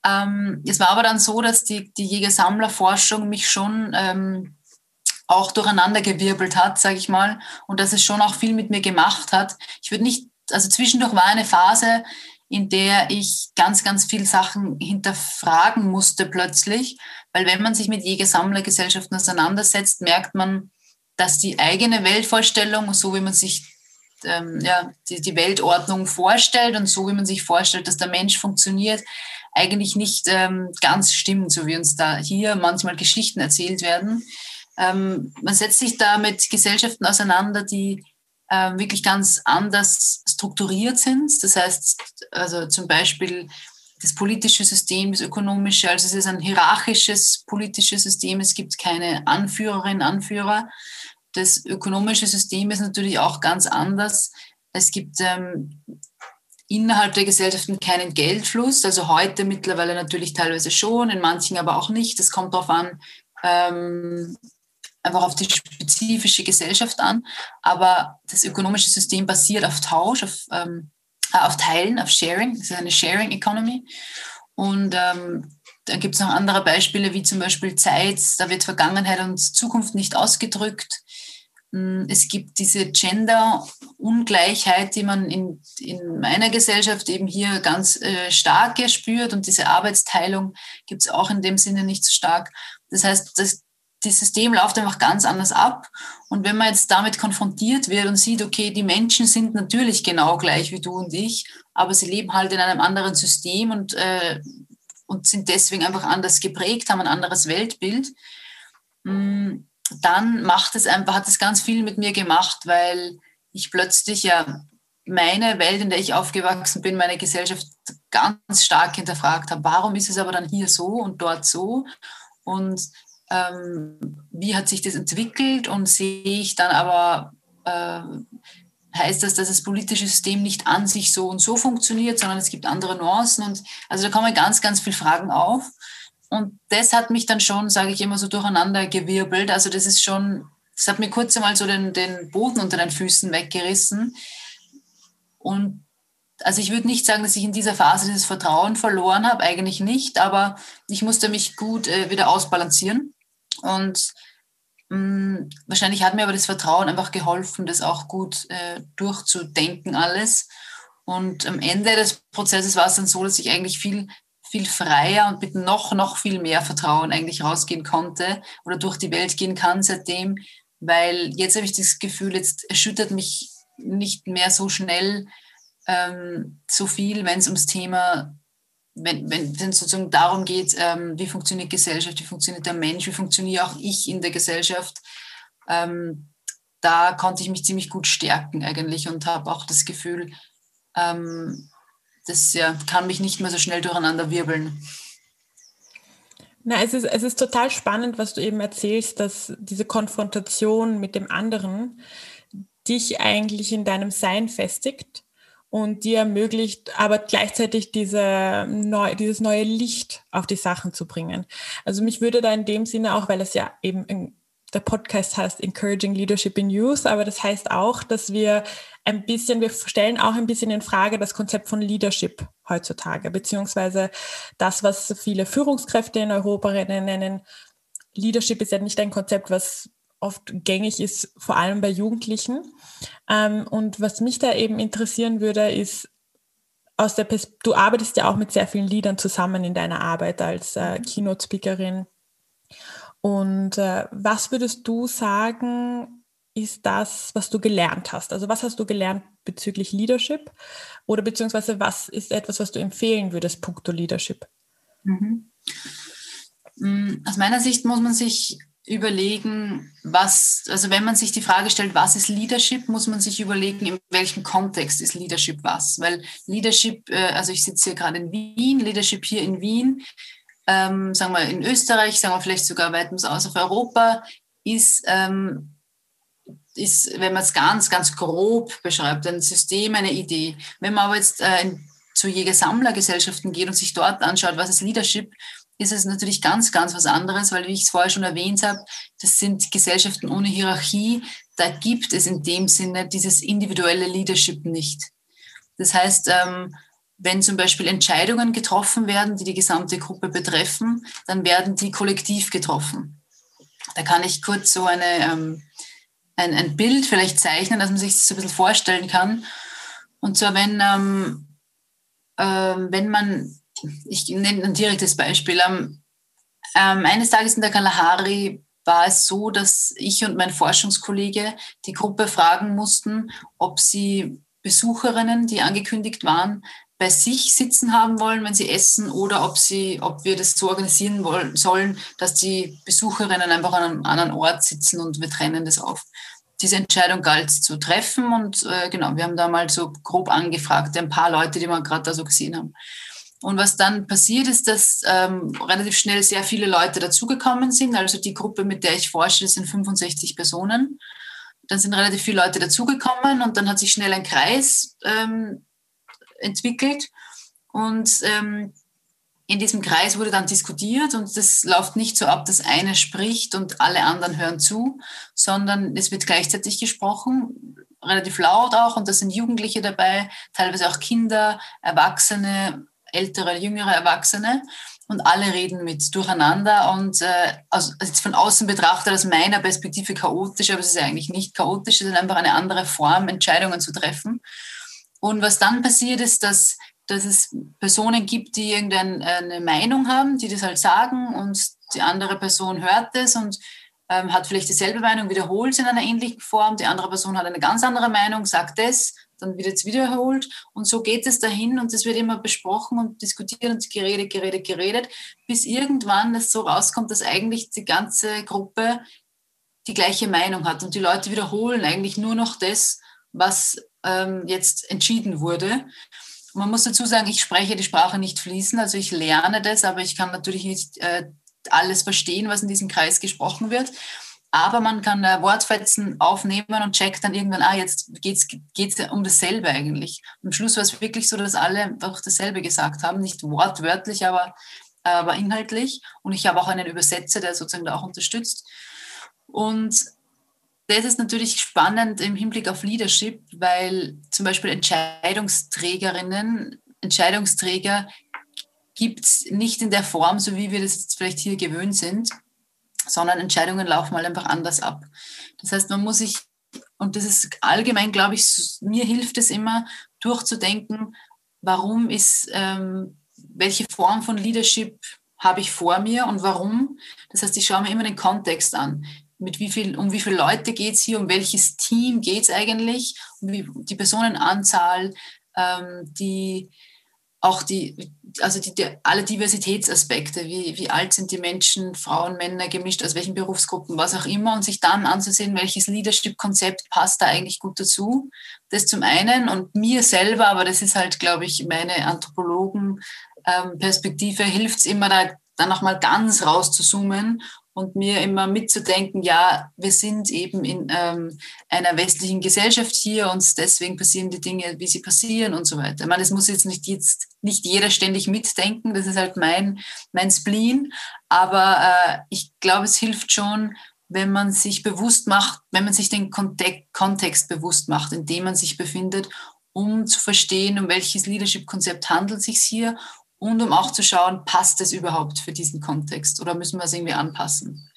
Ähm, es war aber dann so, dass die, die Jäger-Sammler-Forschung mich schon ähm, auch durcheinandergewirbelt hat, sage ich mal, und dass es schon auch viel mit mir gemacht hat. Ich würde nicht, also zwischendurch war eine Phase, in der ich ganz, ganz viel Sachen hinterfragen musste plötzlich, weil wenn man sich mit Jäger-Sammler-Gesellschaften auseinandersetzt, merkt man, dass die eigene Weltvorstellung, so wie man sich ähm, ja, die, die Weltordnung vorstellt und so wie man sich vorstellt, dass der Mensch funktioniert, eigentlich nicht ähm, ganz stimmt, so wie uns da hier manchmal Geschichten erzählt werden. Ähm, man setzt sich da mit Gesellschaften auseinander, die äh, wirklich ganz anders strukturiert sind. Das heißt, also zum Beispiel das politische System, das ökonomische, also es ist ein hierarchisches politisches System, es gibt keine Anführerinnen, Anführer. Das ökonomische System ist natürlich auch ganz anders. Es gibt ähm, innerhalb der Gesellschaften keinen Geldfluss, also heute mittlerweile natürlich teilweise schon, in manchen aber auch nicht. Das kommt darauf an, ähm, einfach auf die spezifische Gesellschaft an. Aber das ökonomische System basiert auf Tausch, auf, ähm, äh, auf Teilen, auf Sharing. Das ist eine Sharing Economy. Und ähm, da gibt es noch andere Beispiele, wie zum Beispiel Zeit. Da wird Vergangenheit und Zukunft nicht ausgedrückt. Mm, es gibt diese Gender-Ungleichheit, die man in, in meiner Gesellschaft eben hier ganz äh, stark spürt. Und diese Arbeitsteilung gibt es auch in dem Sinne nicht so stark. Das heißt, das, das System läuft einfach ganz anders ab. Und wenn man jetzt damit konfrontiert wird und sieht, okay, die Menschen sind natürlich genau gleich wie du und ich, aber sie leben halt in einem anderen System und, äh, und sind deswegen einfach anders geprägt, haben ein anderes Weltbild, mm, dann macht es einfach, hat es ganz viel mit mir gemacht, weil ich plötzlich ja meine Welt, in der ich aufgewachsen bin, meine Gesellschaft ganz stark hinterfragt habe. Warum ist es aber dann hier so und dort so? Und ähm, wie hat sich das entwickelt und sehe ich dann aber, äh, heißt das, dass das politische System nicht an sich so und so funktioniert, sondern es gibt andere Nuancen und also da kommen ganz, ganz viele Fragen auf. Und das hat mich dann schon, sage ich immer, so durcheinander gewirbelt. Also das ist schon, das hat mir kurz einmal so den, den Boden unter den Füßen weggerissen. Und also ich würde nicht sagen, dass ich in dieser Phase dieses Vertrauen verloren habe, eigentlich nicht, aber ich musste mich gut äh, wieder ausbalancieren. Und mh, mm, wahrscheinlich hat mir aber das Vertrauen einfach geholfen, das auch gut äh, durchzudenken alles. Und am Ende des Prozesses war es dann so, dass ich eigentlich viel, viel freier und mit noch, noch viel mehr Vertrauen eigentlich rausgehen konnte oder durch die Welt gehen kann seitdem, weil jetzt habe ich das Gefühl, jetzt erschüttert mich nicht mehr so schnell ähm, so viel, wenn es ums Thema wenn, wenn es sozusagen darum geht, ähm, wie funktioniert Gesellschaft, wie funktioniert der Mensch, wie funktioniere auch ich in der Gesellschaft, ähm, da konnte ich mich ziemlich gut stärken eigentlich und habe auch das Gefühl, ähm, das ja, kann mich nicht mehr so schnell durcheinander wirbeln. Na, es ist, es ist total spannend, was du eben erzählst, dass diese Konfrontation mit dem anderen dich eigentlich in deinem Sein festigt und dir ermöglicht, aber gleichzeitig diese neu, dieses neue Licht auf die Sachen zu bringen. Also mich würde da in dem Sinne auch, weil es ja eben der Podcast heißt Encouraging Leadership in Youth, aber das heißt auch, dass wir ein bisschen, wir stellen auch ein bisschen in Frage das Konzept von Leadership heutzutage, beziehungsweise das, was viele Führungskräfte in Europa nennen. Leadership ist ja nicht ein Konzept, was oft gängig ist, vor allem bei Jugendlichen. Ähm, und was mich da eben interessieren würde, ist, aus der Pers du arbeitest ja auch mit sehr vielen Liedern zusammen in deiner Arbeit als äh, Keynote-Speakerin. Und äh, was würdest du sagen, ist das, was du gelernt hast? Also was hast du gelernt bezüglich Leadership? Oder beziehungsweise was ist etwas, was du empfehlen würdest, puncto Leadership? Mhm. Mm, aus meiner Sicht muss man sich überlegen, was, also wenn man sich die Frage stellt, was ist Leadership, muss man sich überlegen, in welchem Kontext ist Leadership was. Weil Leadership, äh, also ich sitze hier gerade in Wien, Leadership hier in Wien ähm, sagen wir in Österreich, sagen wir vielleicht sogar weitens aus auf Europa, ist, ähm, ist wenn man es ganz, ganz grob beschreibt, ein System, eine Idee. Wenn man aber jetzt äh, zu Jäger-Sammler-Gesellschaften geht und sich dort anschaut, was ist Leadership, ist es natürlich ganz, ganz was anderes, weil, wie ich es vorher schon erwähnt habe, das sind Gesellschaften ohne Hierarchie. Da gibt es in dem Sinne dieses individuelle Leadership nicht. Das heißt, ähm, wenn zum Beispiel Entscheidungen getroffen werden, die die gesamte Gruppe betreffen, dann werden die kollektiv getroffen. Da kann ich kurz so eine, ähm, ein, ein Bild vielleicht zeichnen, dass man sich das so ein bisschen vorstellen kann. Und zwar, wenn, ähm, äh, wenn man, ich nenne ein direktes Beispiel, ähm, ähm, eines Tages in der Kalahari war es so, dass ich und mein Forschungskollege die Gruppe fragen mussten, ob sie Besucherinnen, die angekündigt waren, bei sich sitzen haben wollen, wenn sie essen, oder ob, sie, ob wir das so organisieren wollen, sollen, dass die Besucherinnen einfach an einem anderen Ort sitzen und wir trennen das auf. Diese Entscheidung galt zu treffen und äh, genau, wir haben da mal so grob angefragt, ein paar Leute, die wir gerade da so gesehen haben. Und was dann passiert ist, dass ähm, relativ schnell sehr viele Leute dazugekommen sind. Also die Gruppe, mit der ich forsche, sind 65 Personen. Dann sind relativ viele Leute dazugekommen und dann hat sich schnell ein Kreis ähm, entwickelt. Und ähm, in diesem Kreis wurde dann diskutiert und das läuft nicht so ab, dass eine spricht und alle anderen hören zu, sondern es wird gleichzeitig gesprochen, relativ laut auch und da sind Jugendliche dabei, teilweise auch Kinder, Erwachsene, ältere, jüngere Erwachsene und alle reden mit durcheinander und äh, also von außen betrachtet aus meiner Perspektive chaotisch, aber es ist eigentlich nicht chaotisch, es ist einfach eine andere Form, Entscheidungen zu treffen. Und was dann passiert ist, dass, dass es Personen gibt, die irgendeine Meinung haben, die das halt sagen und die andere Person hört das und ähm, hat vielleicht dieselbe Meinung, wiederholt es in einer ähnlichen Form. Die andere Person hat eine ganz andere Meinung, sagt das, dann wird es wiederholt und so geht es dahin und es wird immer besprochen und diskutiert und geredet, geredet, geredet, bis irgendwann es so rauskommt, dass eigentlich die ganze Gruppe die gleiche Meinung hat und die Leute wiederholen eigentlich nur noch das, was ähm, jetzt entschieden wurde. Man muss dazu sagen, ich spreche die Sprache nicht fließend, also ich lerne das, aber ich kann natürlich nicht äh, alles verstehen, was in diesem Kreis gesprochen wird. Aber man kann Wortfetzen aufnehmen und checkt dann irgendwann, ah, jetzt geht es um dasselbe eigentlich. Am Schluss war es wirklich so, dass alle einfach dasselbe gesagt haben, nicht wortwörtlich, aber, aber inhaltlich. Und ich habe auch einen Übersetzer, der sozusagen da auch unterstützt. Und das ist natürlich spannend im Hinblick auf Leadership, weil zum Beispiel Entscheidungsträgerinnen, Entscheidungsträger gibt es nicht in der Form, so wie wir das jetzt vielleicht hier gewöhnt sind, sondern Entscheidungen laufen mal einfach anders ab. Das heißt, man muss sich, und das ist allgemein, glaube ich, mir hilft es immer, durchzudenken, warum ist, ähm, welche Form von Leadership habe ich vor mir und warum. Das heißt, ich schaue mir immer den Kontext an mit wie viel, um wie viele Leute geht es hier, um welches Team geht es eigentlich, um die Personenanzahl, ähm, die, auch die, also die, die, alle Diversitätsaspekte, wie, wie alt sind die Menschen, Frauen, Männer gemischt, aus welchen Berufsgruppen, was auch immer, und sich dann anzusehen, welches Leadership-Konzept passt da eigentlich gut dazu. Das zum einen und mir selber, aber das ist halt, glaube ich, meine Anthropologen-Perspektive, hilft es immer da dann nochmal ganz raus zu zoomen und mir immer mitzudenken, ja, wir sind eben in ähm, einer westlichen Gesellschaft hier und deswegen passieren die Dinge, wie sie passieren und so weiter. Ich meine, es muss jetzt nicht jetzt nicht jeder ständig mitdenken, das ist halt mein, mein Spleen, aber äh, ich glaube, es hilft schon, wenn man sich bewusst macht, wenn man sich den Kontext bewusst macht, in dem man sich befindet, um zu verstehen, um welches Leadership-Konzept handelt es sich hier und um auch zu schauen, passt es überhaupt für diesen Kontext oder müssen wir es irgendwie anpassen.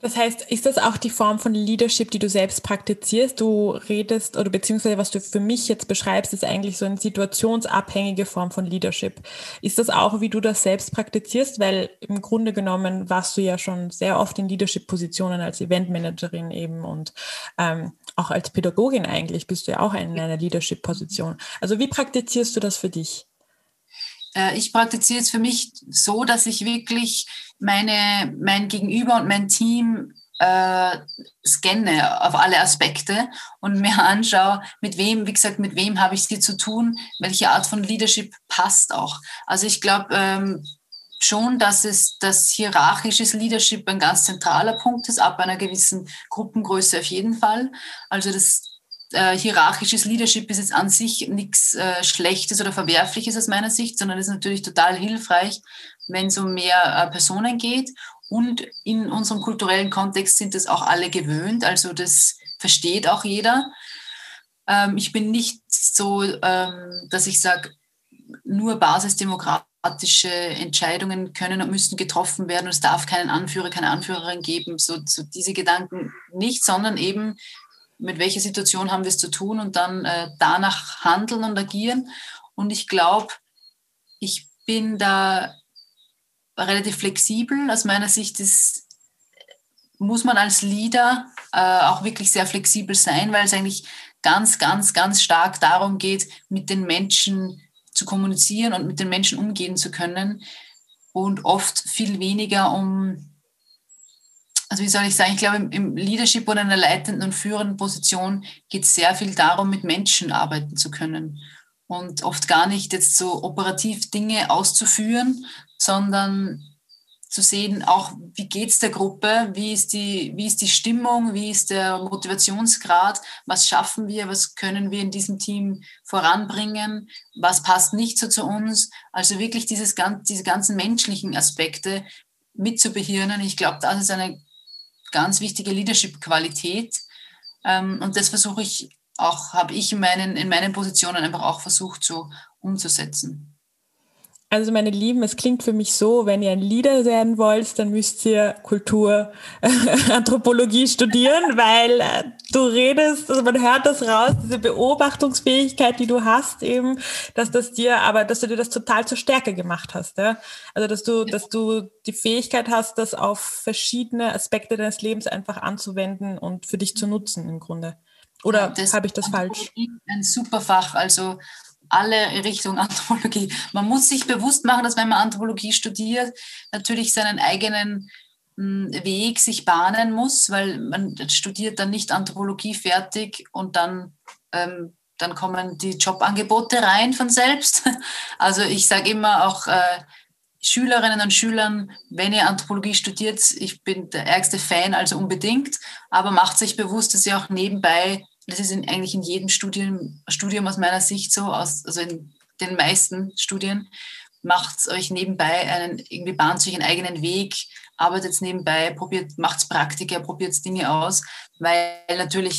Das heißt, ist das auch die Form von Leadership, die du selbst praktizierst? Du redest oder beziehungsweise was du für mich jetzt beschreibst, ist eigentlich so eine situationsabhängige Form von Leadership. Ist das auch, wie du das selbst praktizierst? Weil im Grunde genommen warst du ja schon sehr oft in Leadership-Positionen als Eventmanagerin eben und ähm, auch als Pädagogin eigentlich bist du ja auch in einer Leadership-Position. Also wie praktizierst du das für dich? Äh, ich praktiziere es für mich so, dass ich wirklich meine, mein Gegenüber und mein Team äh, scanne auf alle Aspekte und mir anschaue, mit wem, wie gesagt, mit wem habe ich es hier zu tun, welche Art von Leadership passt auch. Also ich glaube ähm, schon, dass es das hierarchisches Leadership ein ganz zentraler Punkt ist, ab einer gewissen Gruppengröße auf jeden Fall. Also das äh, hierarchisches Leadership ist jetzt an sich nichts äh, Schlechtes oder Verwerfliches aus meiner Sicht, sondern ist natürlich total hilfreich, wenn es um mehr äh, Personen geht. Und in unserem kulturellen Kontext sind das auch alle gewöhnt, also das versteht auch jeder. Ähm, ich bin nicht so, ähm, dass ich sage, nur basisdemokratische Entscheidungen können und müssen getroffen werden und es darf keinen Anführer, keine Anführerin geben, so, so diese Gedanken nicht, sondern eben mit welcher Situation haben wir es zu tun und dann äh, danach handeln und agieren. Und ich glaube, ich bin da relativ flexibel. Aus meiner Sicht ist, muss man als Leader äh, auch wirklich sehr flexibel sein, weil es eigentlich ganz, ganz, ganz stark darum geht, mit den Menschen zu kommunizieren und mit den Menschen umgehen zu können und oft viel weniger um also wie soll ich sagen, ich glaube, im Leadership oder in einer leitenden und führenden Position geht es sehr viel darum, mit Menschen arbeiten zu können und oft gar nicht jetzt so operativ Dinge auszuführen, sondern zu sehen, auch wie geht es der Gruppe, wie ist, die, wie ist die Stimmung, wie ist der Motivationsgrad, was schaffen wir, was können wir in diesem Team voranbringen, was passt nicht so zu uns. Also wirklich dieses, diese ganzen menschlichen Aspekte mitzubehirnen. Ich glaube, das ist eine ganz wichtige Leadership-Qualität. Ähm, und das versuche ich auch, habe ich in meinen, in meinen Positionen einfach auch versucht, so umzusetzen. Also meine Lieben, es klingt für mich so, wenn ihr ein Leader werden wollt, dann müsst ihr Kultur, Anthropologie studieren, weil äh, du redest, also man hört das raus, diese Beobachtungsfähigkeit, die du hast eben, dass das dir, aber dass du dir das total zur Stärke gemacht hast, ja. Also dass du, dass du die Fähigkeit hast, das auf verschiedene Aspekte deines Lebens einfach anzuwenden und für dich zu nutzen im Grunde. Oder ja, habe ich das falsch? Ein super Fach, also alle Richtung Anthropologie. Man muss sich bewusst machen, dass wenn man Anthropologie studiert, natürlich seinen eigenen hm, Weg sich bahnen muss, weil man studiert dann nicht Anthropologie fertig und dann, ähm, dann kommen die Jobangebote rein von selbst. Also ich sage immer auch äh, Schülerinnen und Schülern, wenn ihr Anthropologie studiert, ich bin der ärgste Fan, also unbedingt, aber macht sich bewusst, dass ihr auch nebenbei das ist in, eigentlich in jedem Studium, Studium aus meiner Sicht so, aus, also in den meisten Studien, macht euch nebenbei einen, irgendwie bahnt sich einen eigenen Weg, arbeitet nebenbei, probiert, macht Praktika, probiert Dinge aus, weil natürlich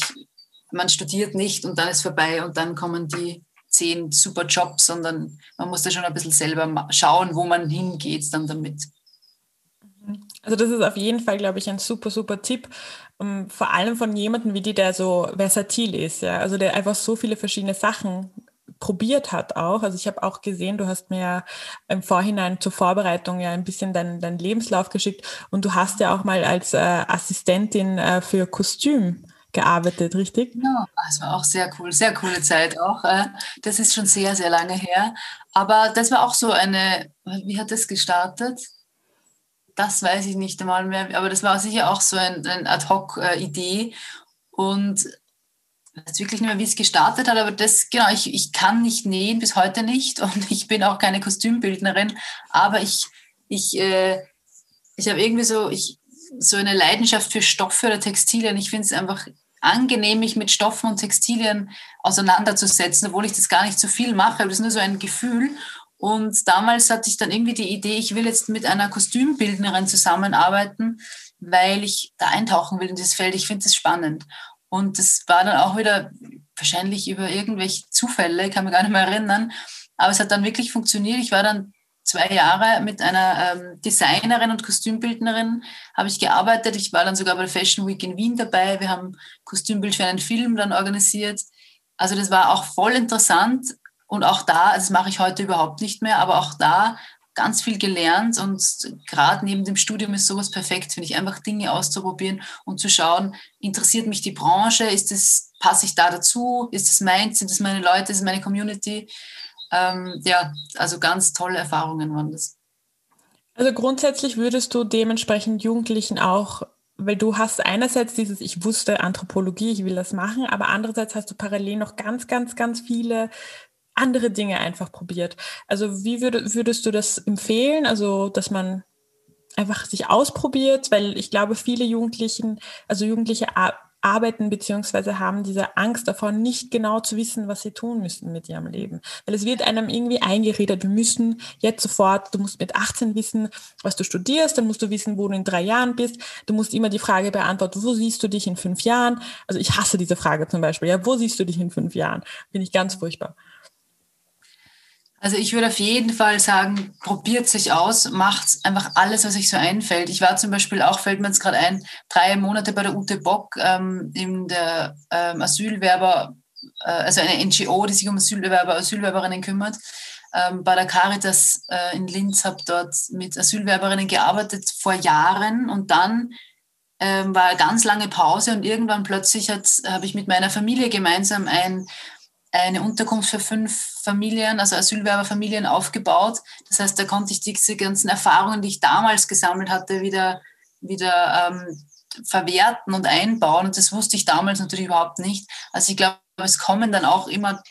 man studiert nicht und dann ist vorbei und dann kommen die zehn super Jobs, sondern man muss da schon ein bisschen selber schauen, wo man hingeht dann damit. Also das ist auf jeden Fall, glaube ich, ein super, super Tipp. Um, ähm, vor allem von jemandem wie die, der so versatil ist, ja. Also der einfach so viele verschiedene Sachen probiert hat auch. Also ich habe auch gesehen, du hast mir im Vorhinein zur Vorbereitung ja ein bisschen deinen dein Lebenslauf geschickt und du hast ja auch mal als äh, Assistentin äh, für Kostüm gearbeitet, richtig? Ja, das war auch sehr cool, sehr coole Zeit auch. Äh, das ist schon sehr, sehr lange her. Aber das war auch so eine, wie hat das gestartet? Das weiß ich nicht einmal mehr, aber das war sicher auch so ein, ein Ad-Hoc-Idee. Und ich weiß wirklich nicht mehr, wie es gestartet hat, aber das, genau, ich, ich kann nicht nähen, bis heute nicht. Und ich bin auch keine Kostümbildnerin, aber ich, ich, äh, ich habe irgendwie so, ich, so eine Leidenschaft für Stoffe oder Textilien. Ich finde es einfach angenehm, mich mit Stoffen und Textilien auseinanderzusetzen, obwohl ich das gar nicht so viel mache, aber das ist nur so ein Gefühl. Und damals hatte ich dann irgendwie die Idee, ich will jetzt mit einer Kostümbildnerin zusammenarbeiten, weil ich da eintauchen will in dieses Feld. Ich finde es spannend. Und das war dann auch wieder wahrscheinlich über irgendwelche Zufälle, kann mich gar nicht mehr erinnern. Aber es hat dann wirklich funktioniert. Ich war dann zwei Jahre mit einer ähm, Designerin und Kostümbildnerin habe ich gearbeitet. Ich war dann sogar bei der Fashion Week in Wien dabei. Wir haben Kostümbild für einen Film dann organisiert. Also das war auch voll interessant und auch da, das mache ich heute überhaupt nicht mehr, aber auch da ganz viel gelernt und gerade neben dem Studium ist sowas perfekt, finde ich, einfach Dinge auszuprobieren und zu schauen, interessiert mich die Branche, ist es, passe ich da dazu, ist es meins, sind es meine Leute, ist es meine Community? ähm, ja, also ganz tolle Erfahrungen waren das. Also grundsätzlich würdest du dementsprechend Jugendlichen auch, weil du hast einerseits dieses, ich wusste Anthropologie, ich will das machen, aber andererseits hast du parallel noch ganz, ganz, ganz viele andere Dinge einfach probiert. Also wie würd, würdest du das empfehlen? Also, dass man einfach sich ausprobiert, weil ich glaube, viele Jugendlichen, also Jugendliche arbeiten beziehungsweise haben diese Angst davor, nicht genau zu wissen, was sie tun müssen mit ihrem Leben. Weil es wird einem irgendwie eingeredet, wir müssen jetzt sofort, du musst mit 18 wissen, was du studierst, dann musst du wissen, wo du in drei Jahren bist. Du musst immer die Frage beantworten, wo siehst du dich in fünf Jahren? Also ich hasse diese Frage zum Beispiel, ja, wo siehst du dich in fünf Jahren? Finde ich ganz furchtbar. Also ich würde auf jeden Fall sagen, probiert sich aus, macht einfach alles, was euch so einfällt. Ich war zum Beispiel auch, fällt mir jetzt gerade ein, drei Monate bei der Ute Bock ähm, in der ähm, Asylwerber, äh, also eine NGO, die sich um Asylwerber, Asylwerberinnen kümmert. Ähm, bei der Caritas äh, in Linz habe dort mit Asylwerberinnen gearbeitet vor Jahren und dann ähm, war ganz lange Pause und irgendwann plötzlich habe ich mit meiner Familie gemeinsam ein eine Unterkunft für fünf Familien, also Asylwerberfamilien aufgebaut. Das heißt, da konnte ich diese ganzen Erfahrungen, die ich damals gesammelt hatte, wieder, wieder ähm, verwerten und einbauen. Und das wusste ich damals natürlich überhaupt nicht. Also ich glaube, es kommen dann auch immer,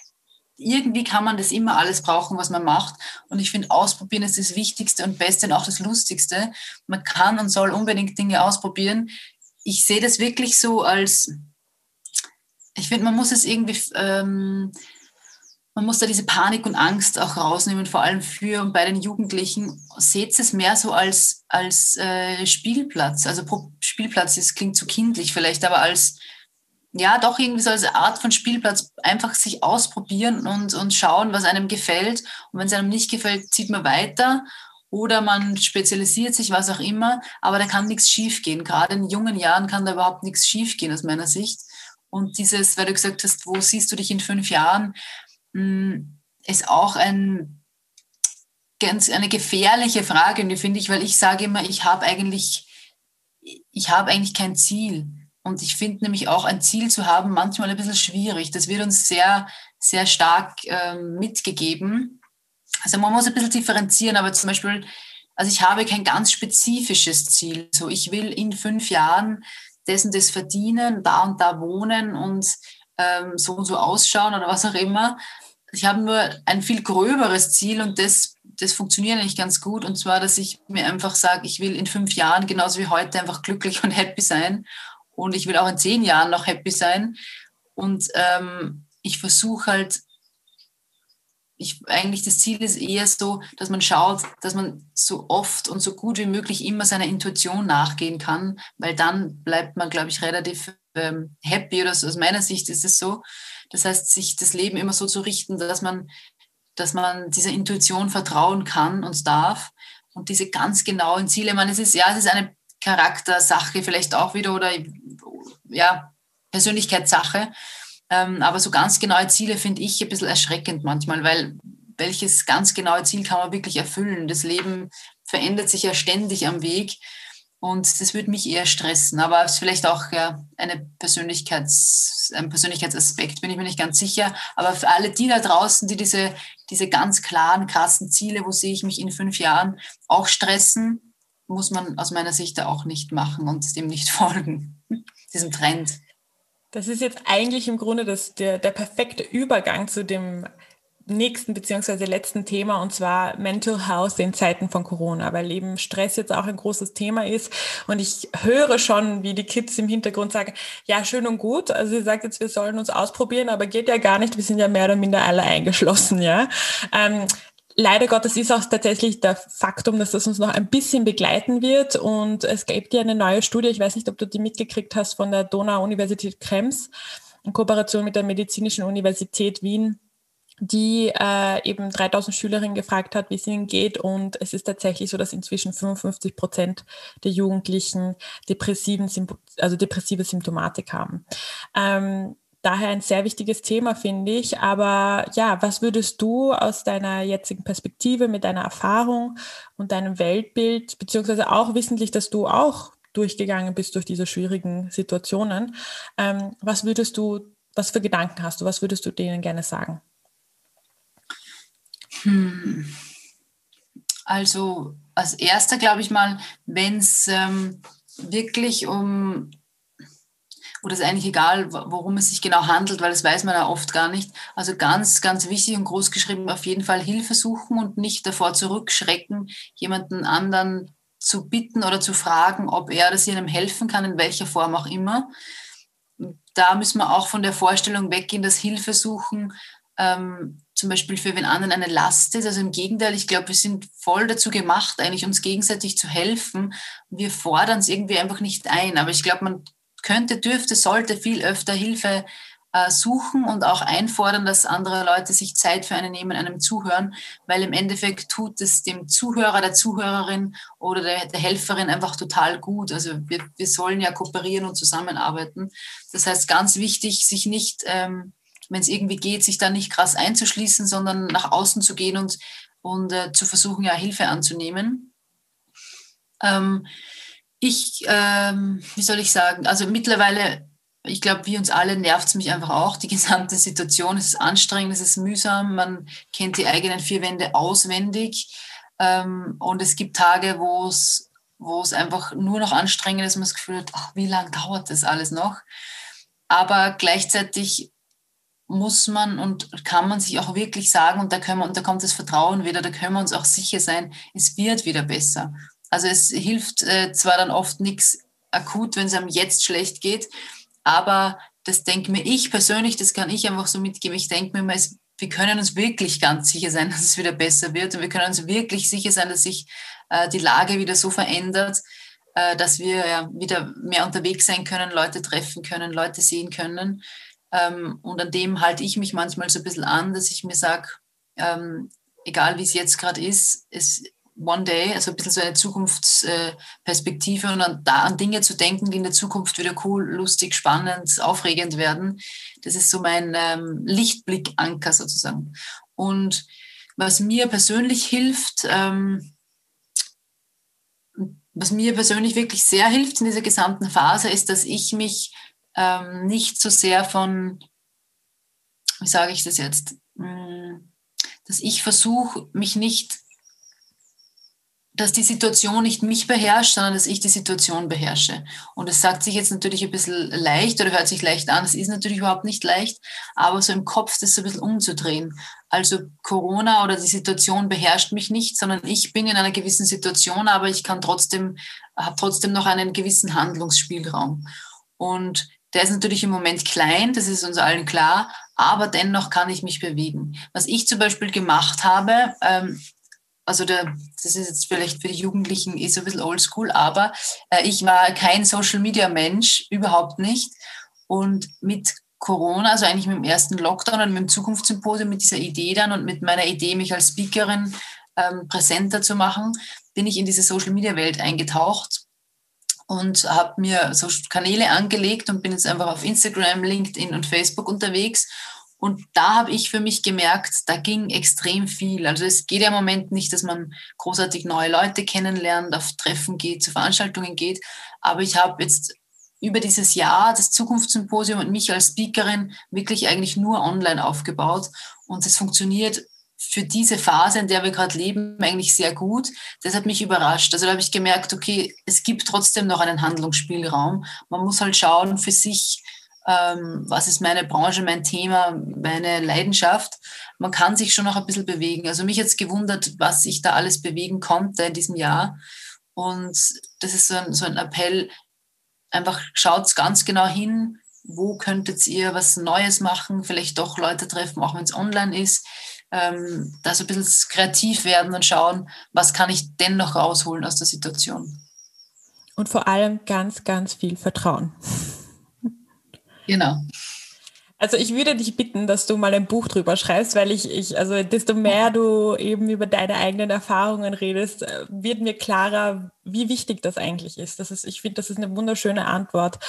irgendwie kann man das immer alles brauchen, was man macht. Und ich finde, ausprobieren ist das Wichtigste und Beste und auch das Lustigste. Man kann und soll unbedingt Dinge ausprobieren. Ich sehe das wirklich so als, ich finde, man muss es irgendwie, ähm, man muss da diese Panik und Angst auch rausnehmen, vor allem für und bei den Jugendlichen. Seht es mehr so als, als äh, Spielplatz. Also Spielplatz, das klingt zu kindlich vielleicht, aber als, ja, doch irgendwie so als Art von Spielplatz einfach sich ausprobieren und, und schauen, was einem gefällt. Und wenn es einem nicht gefällt, zieht man weiter oder man spezialisiert sich, was auch immer. Aber da kann nichts schiefgehen. Gerade in jungen Jahren kann da überhaupt nichts schiefgehen aus meiner Sicht. Und dieses, weil du gesagt hast, wo siehst du dich in fünf Jahren, hm, ist auch ein, ganz eine gefährliche Frage, finde ich, weil ich sage immer, ich habe eigentlich, ich habe eigentlich kein Ziel. Und ich finde nämlich auch ein Ziel zu haben manchmal ein bisschen schwierig. Das wird uns sehr, sehr stark ähm, mitgegeben. Also man muss ein bisschen differenzieren, aber zum Beispiel, also ich habe kein ganz spezifisches Ziel. So, ich will in fünf Jahren dessen das verdienen, da und da wohnen und ähm, so und so ausschauen oder was auch immer. Ich habe nur ein viel gröberes Ziel und das, das funktioniert eigentlich ganz gut. Und zwar, dass ich mir einfach sage, ich will in fünf Jahren genauso wie heute einfach glücklich und happy sein. Und ich will auch in zehn Jahren noch happy sein. Und ähm, ich versuche halt ich, eigentlich das Ziel ist eher so, dass man schaut, dass man so oft und so gut wie möglich immer seiner Intuition nachgehen kann, weil dann bleibt man, glaube ich, relativ ähm, happy oder so. Aus meiner Sicht ist es so. Das heißt, sich das Leben immer so zu richten, dass man, dass man dieser Intuition vertrauen kann und darf und diese ganz genauen Ziele. Man, es ist ja, es ist eine Charaktersache vielleicht auch wieder oder ja Persönlichkeitssache ähm, aber so ganz genaue Ziele finde ich ein bisschen erschreckend manchmal, weil welches ganz genaue Ziel kann man wirklich erfüllen? Das Leben verändert sich ja ständig am Weg. Und das würde mich eher stressen, aber es ist vielleicht auch ja, eine Persönlichkeits, ein Persönlichkeitsaspekt, bin ich mir nicht ganz sicher. Aber für alle die da draußen, die diese, diese ganz klaren, krassen Ziele, wo sehe ich mich in fünf Jahren, auch stressen, muss man aus meiner Sicht da auch nicht machen und dem nicht folgen, diesem Trend. Das ist jetzt eigentlich im Grunde das, der, der perfekte Übergang zu dem nächsten beziehungsweise letzten Thema und zwar Mental Health in Zeiten von Corona, weil eben Stress jetzt auch ein großes Thema ist. Und ich höre schon, wie die Kids im Hintergrund sagen, ja, schön und gut, also sie sagt jetzt, wir sollen uns ausprobieren, aber geht ja gar nicht, wir sind ja mehr oder minder alle eingeschlossen, ja. Ähm, Leider Gottes ist auch tatsächlich der Faktum, dass das uns noch ein bisschen begleiten wird. Und es gibt ja eine neue Studie, ich weiß nicht, ob du die mitgekriegt hast, von der Donau-Universität Krems in Kooperation mit der Medizinischen Universität Wien die äh, eben 3000 Schülerinnen gefragt hat, wie es ihnen geht. Und es ist tatsächlich so, dass inzwischen 55 Prozent der Jugendlichen depressiven, also depressive Symptomatik haben. Ähm, daher ein sehr wichtiges Thema, finde ich. Aber ja, was würdest du aus deiner jetzigen Perspektive, mit deiner Erfahrung und deinem Weltbild, beziehungsweise auch wissentlich, dass du auch durchgegangen bist durch diese schwierigen Situationen, ähm, was würdest du, was für Gedanken hast du, was würdest du denen gerne sagen? Hm. Also als erster glaube ich mal, wenn es ähm, wirklich um, oder ist eigentlich egal, worum es sich genau handelt, weil das weiß man ja oft gar nicht. Also ganz, ganz wichtig und groß geschrieben, auf jeden Fall Hilfe suchen und nicht davor zurückschrecken, jemanden anderen zu bitten oder zu fragen, ob er das ihnen helfen kann, in welcher Form auch immer. Da müssen wir auch von der Vorstellung weggehen, dass Hilfe suchen ähm, zum Beispiel für wen anderen eine Last ist. Also im Gegenteil, ich glaube, wir sind voll dazu gemacht, eigentlich uns gegenseitig zu helfen. Wir fordern es irgendwie einfach nicht ein. Aber ich glaube, man könnte, dürfte, sollte viel öfter Hilfe äh, suchen und auch einfordern, dass andere Leute sich Zeit für einen nehmen, einem zuhören, weil im Endeffekt tut es dem Zuhörer, der Zuhörerin oder der, der Helferin einfach total gut. Also wir, wir sollen ja kooperieren und zusammenarbeiten. Das heißt, ganz wichtig, sich nicht ähm, wenn es irgendwie geht, sich da nicht krass einzuschließen, sondern nach außen zu gehen und, und äh, zu versuchen, ja, Hilfe anzunehmen. Ähm, ich, ähm, wie soll ich sagen, also mittlerweile, ich glaube, wie uns alle nervt es mich einfach auch, die gesamte Situation. Es ist anstrengend, es ist mühsam, man kennt die eigenen vier Wände auswendig. Ähm, und es gibt Tage, wo es wo es einfach nur noch anstrengend ist, man das Gefühl hat, ach, wie lange dauert das alles noch? Aber gleichzeitig muss man und kann man sich auch wirklich sagen, und da, können wir, und da kommt das Vertrauen wieder, da können wir uns auch sicher sein, es wird wieder besser. Also es hilft äh, zwar dann oft nichts akut, wenn es einem jetzt schlecht geht, aber das denke mir ich persönlich, das kann ich einfach so mitgeben. Ich denke mir immer, es, wir können uns wirklich ganz sicher sein, dass es wieder besser wird und wir können uns wirklich sicher sein, dass sich äh, die Lage wieder so verändert, äh, dass wir ja, wieder mehr unterwegs sein können, Leute treffen können, Leute sehen können. Ähm, und an dem halte ich mich manchmal so ein bisschen an, dass ich mir sage, ähm, egal wie es jetzt gerade ist, ist One Day, also ein bisschen so eine Zukunftsperspektive und an, da an Dinge zu denken, die in der Zukunft wieder cool, lustig, spannend, aufregend werden. Das ist so mein ähm, Lichtblickanker sozusagen. Und was mir persönlich hilft, ähm, was mir persönlich wirklich sehr hilft in dieser gesamten Phase, ist, dass ich mich ähm, nicht so sehr von, wie sage ich das jetzt, hm, dass ich versuche, mich nicht, dass die Situation nicht mich beherrscht, sondern dass ich die Situation beherrsche. Und es sagt sich jetzt natürlich ein bisschen leicht oder hört sich leicht an, es ist natürlich überhaupt nicht leicht, aber so im Kopf das so ein bisschen umzudrehen. Also Corona oder die Situation beherrscht mich nicht, sondern ich bin in einer gewissen Situation, aber ich kann trotzdem, habe trotzdem noch einen gewissen Handlungsspielraum. Und der ist natürlich im Moment klein, das ist uns allen klar, aber dennoch kann ich mich bewegen. Was ich zum Beispiel gemacht habe, ähm, also der, das ist jetzt vielleicht für die Jugendlichen ist ein bisschen oldschool, aber äh, ich war kein Social Media Mensch, überhaupt nicht. Und mit Corona, also eigentlich mit dem ersten Lockdown und mit dem Zukunftssymposium, mit dieser Idee dann und mit meiner Idee, mich als Speakerin ähm, präsenter zu machen, bin ich in diese Social Media Welt eingetaucht und habe mir so Kanäle angelegt und bin jetzt einfach auf Instagram, LinkedIn und Facebook unterwegs Und da habe ich für mich gemerkt, da ging extrem viel. Also es geht ja im Moment nicht, dass man großartig neue Leute kennenlernt, auf Treffen geht, zu Veranstaltungen geht. Aber ich habe jetzt über dieses Jahr das Zukunftssymposium und mich als Speakerin wirklich eigentlich nur online aufgebaut. Und es funktioniert für diese Phase, in der wir gerade leben, eigentlich sehr gut. Das hat mich überrascht. Also da habe ich gemerkt, okay, es gibt trotzdem noch einen Handlungsspielraum. Man muss halt schauen für sich, ähm, was ist meine Branche, mein Thema, meine Leidenschaft. Man kann sich schon noch ein bisschen bewegen. Also mich jetzt gewundert, was ich da alles bewegen konnte in diesem Jahr. Und das ist so ein, so ein Appell, einfach schaut ganz genau hin, wo könntet ihr was Neues machen, vielleicht doch Leute treffen, auch wenn es online ist. Ähm, da so ein bisschen kreativ werden und schauen, was kann ich denn noch rausholen aus der Situation. Und vor allem ganz, ganz viel Vertrauen. Genau. Also ich würde dich bitten, dass du mal ein Buch drüber schreibst, weil ich, ich, also desto mehr du eben über deine eigenen Erfahrungen redest, äh, wird mir klarer, wie wichtig das eigentlich ist. Das ist, ich finde, das ist eine wunderschöne Antwort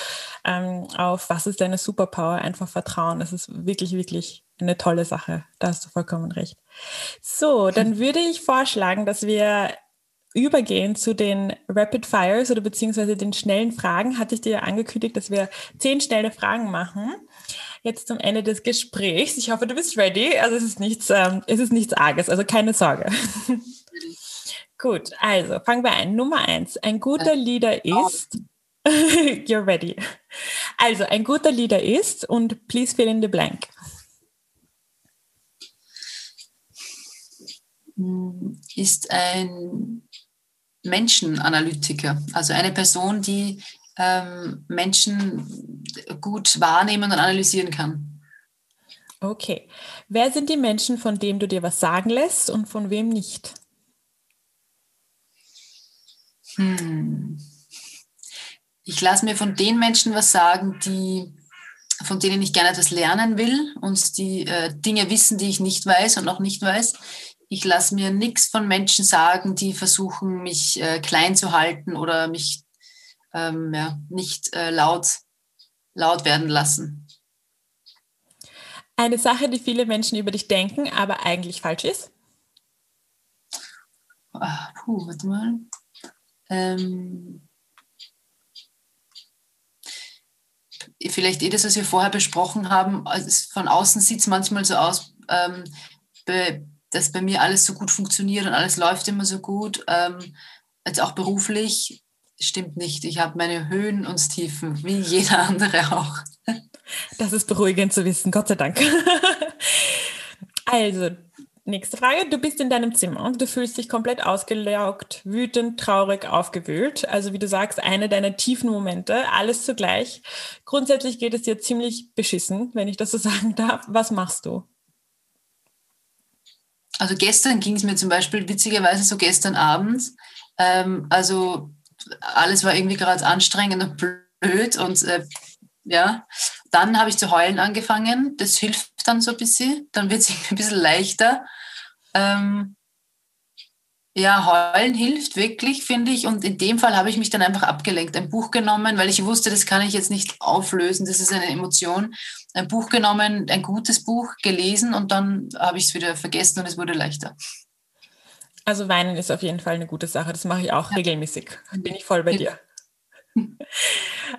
ähm, auf, was ist deine Superpower? Einfach Vertrauen. Das ist wirklich, wirklich eine tolle Sache. Da hast du vollkommen recht. So, dann würde ich vorschlagen, dass wir übergehen zu den Rapid Fires oder beziehungsweise den schnellen Fragen. Hatte ich dir angekündigt, dass wir zehn schnelle Fragen machen jetzt zum Ende des Gesprächs. Ich hoffe, du bist ready. Also es ist nichts, ähm, es ist nichts Arges, also keine Sorge. Gut, also fangen wir an. Nummer eins. Ein guter Leader ist. You're ready. Also, ein guter Leader ist und please fill in the blank. Ist ein Menschenanalytiker, also eine Person, die ähm, Menschen gut wahrnehmen und analysieren kann. Okay. Wer sind die Menschen, von denen du dir was sagen lässt und von wem nicht? Hm. Ich lasse mir von den Menschen was sagen, die, von denen ich gerne etwas lernen will und die äh, Dinge wissen, die ich nicht weiß und noch nicht weiß. Ich lasse mir nichts von Menschen sagen, die versuchen, mich äh, klein zu halten oder mich ähm, ja, nicht äh, laut, laut werden lassen. Eine Sache, die viele Menschen über dich denken, aber eigentlich falsch ist? Ach, puh, warte mal. Ähm, vielleicht eh das, was wir vorher besprochen haben. Also von außen sieht es manchmal so aus, ähm, be, dass bei mir alles so gut funktioniert und alles läuft immer so gut. Ähm, jetzt auch beruflich stimmt nicht. Ich habe meine Höhen und Tiefen, wie jeder andere auch. Das ist beruhigend zu wissen, Gott sei Dank. Also, nächste Frage. Du bist in deinem Zimmer und du fühlst dich komplett ausgelaugt, wütend, traurig, aufgewühlt. Also, wie du sagst, eine deiner tiefen Momente, alles zugleich. Grundsätzlich geht es dir ziemlich beschissen, wenn ich das so sagen darf. Was machst du? Also, gestern ging es mir zum Beispiel witzigerweise so gestern Abend. Ähm, also, alles war irgendwie gerade anstrengend und blöd und äh, ja, dann habe ich zu heulen angefangen. Das hilft dann so ein bisschen. Dann wird es ein bisschen leichter. Ähm, ja, heulen hilft wirklich, finde ich. Und in dem Fall habe ich mich dann einfach abgelenkt. Ein Buch genommen, weil ich wusste, das kann ich jetzt nicht auflösen. Das ist eine Emotion. Ein Buch genommen, ein gutes Buch gelesen und dann habe ich es wieder vergessen und es wurde leichter. Also weinen ist auf jeden Fall eine gute Sache. Das mache ich auch ja. regelmäßig. Bin ich voll bei dir.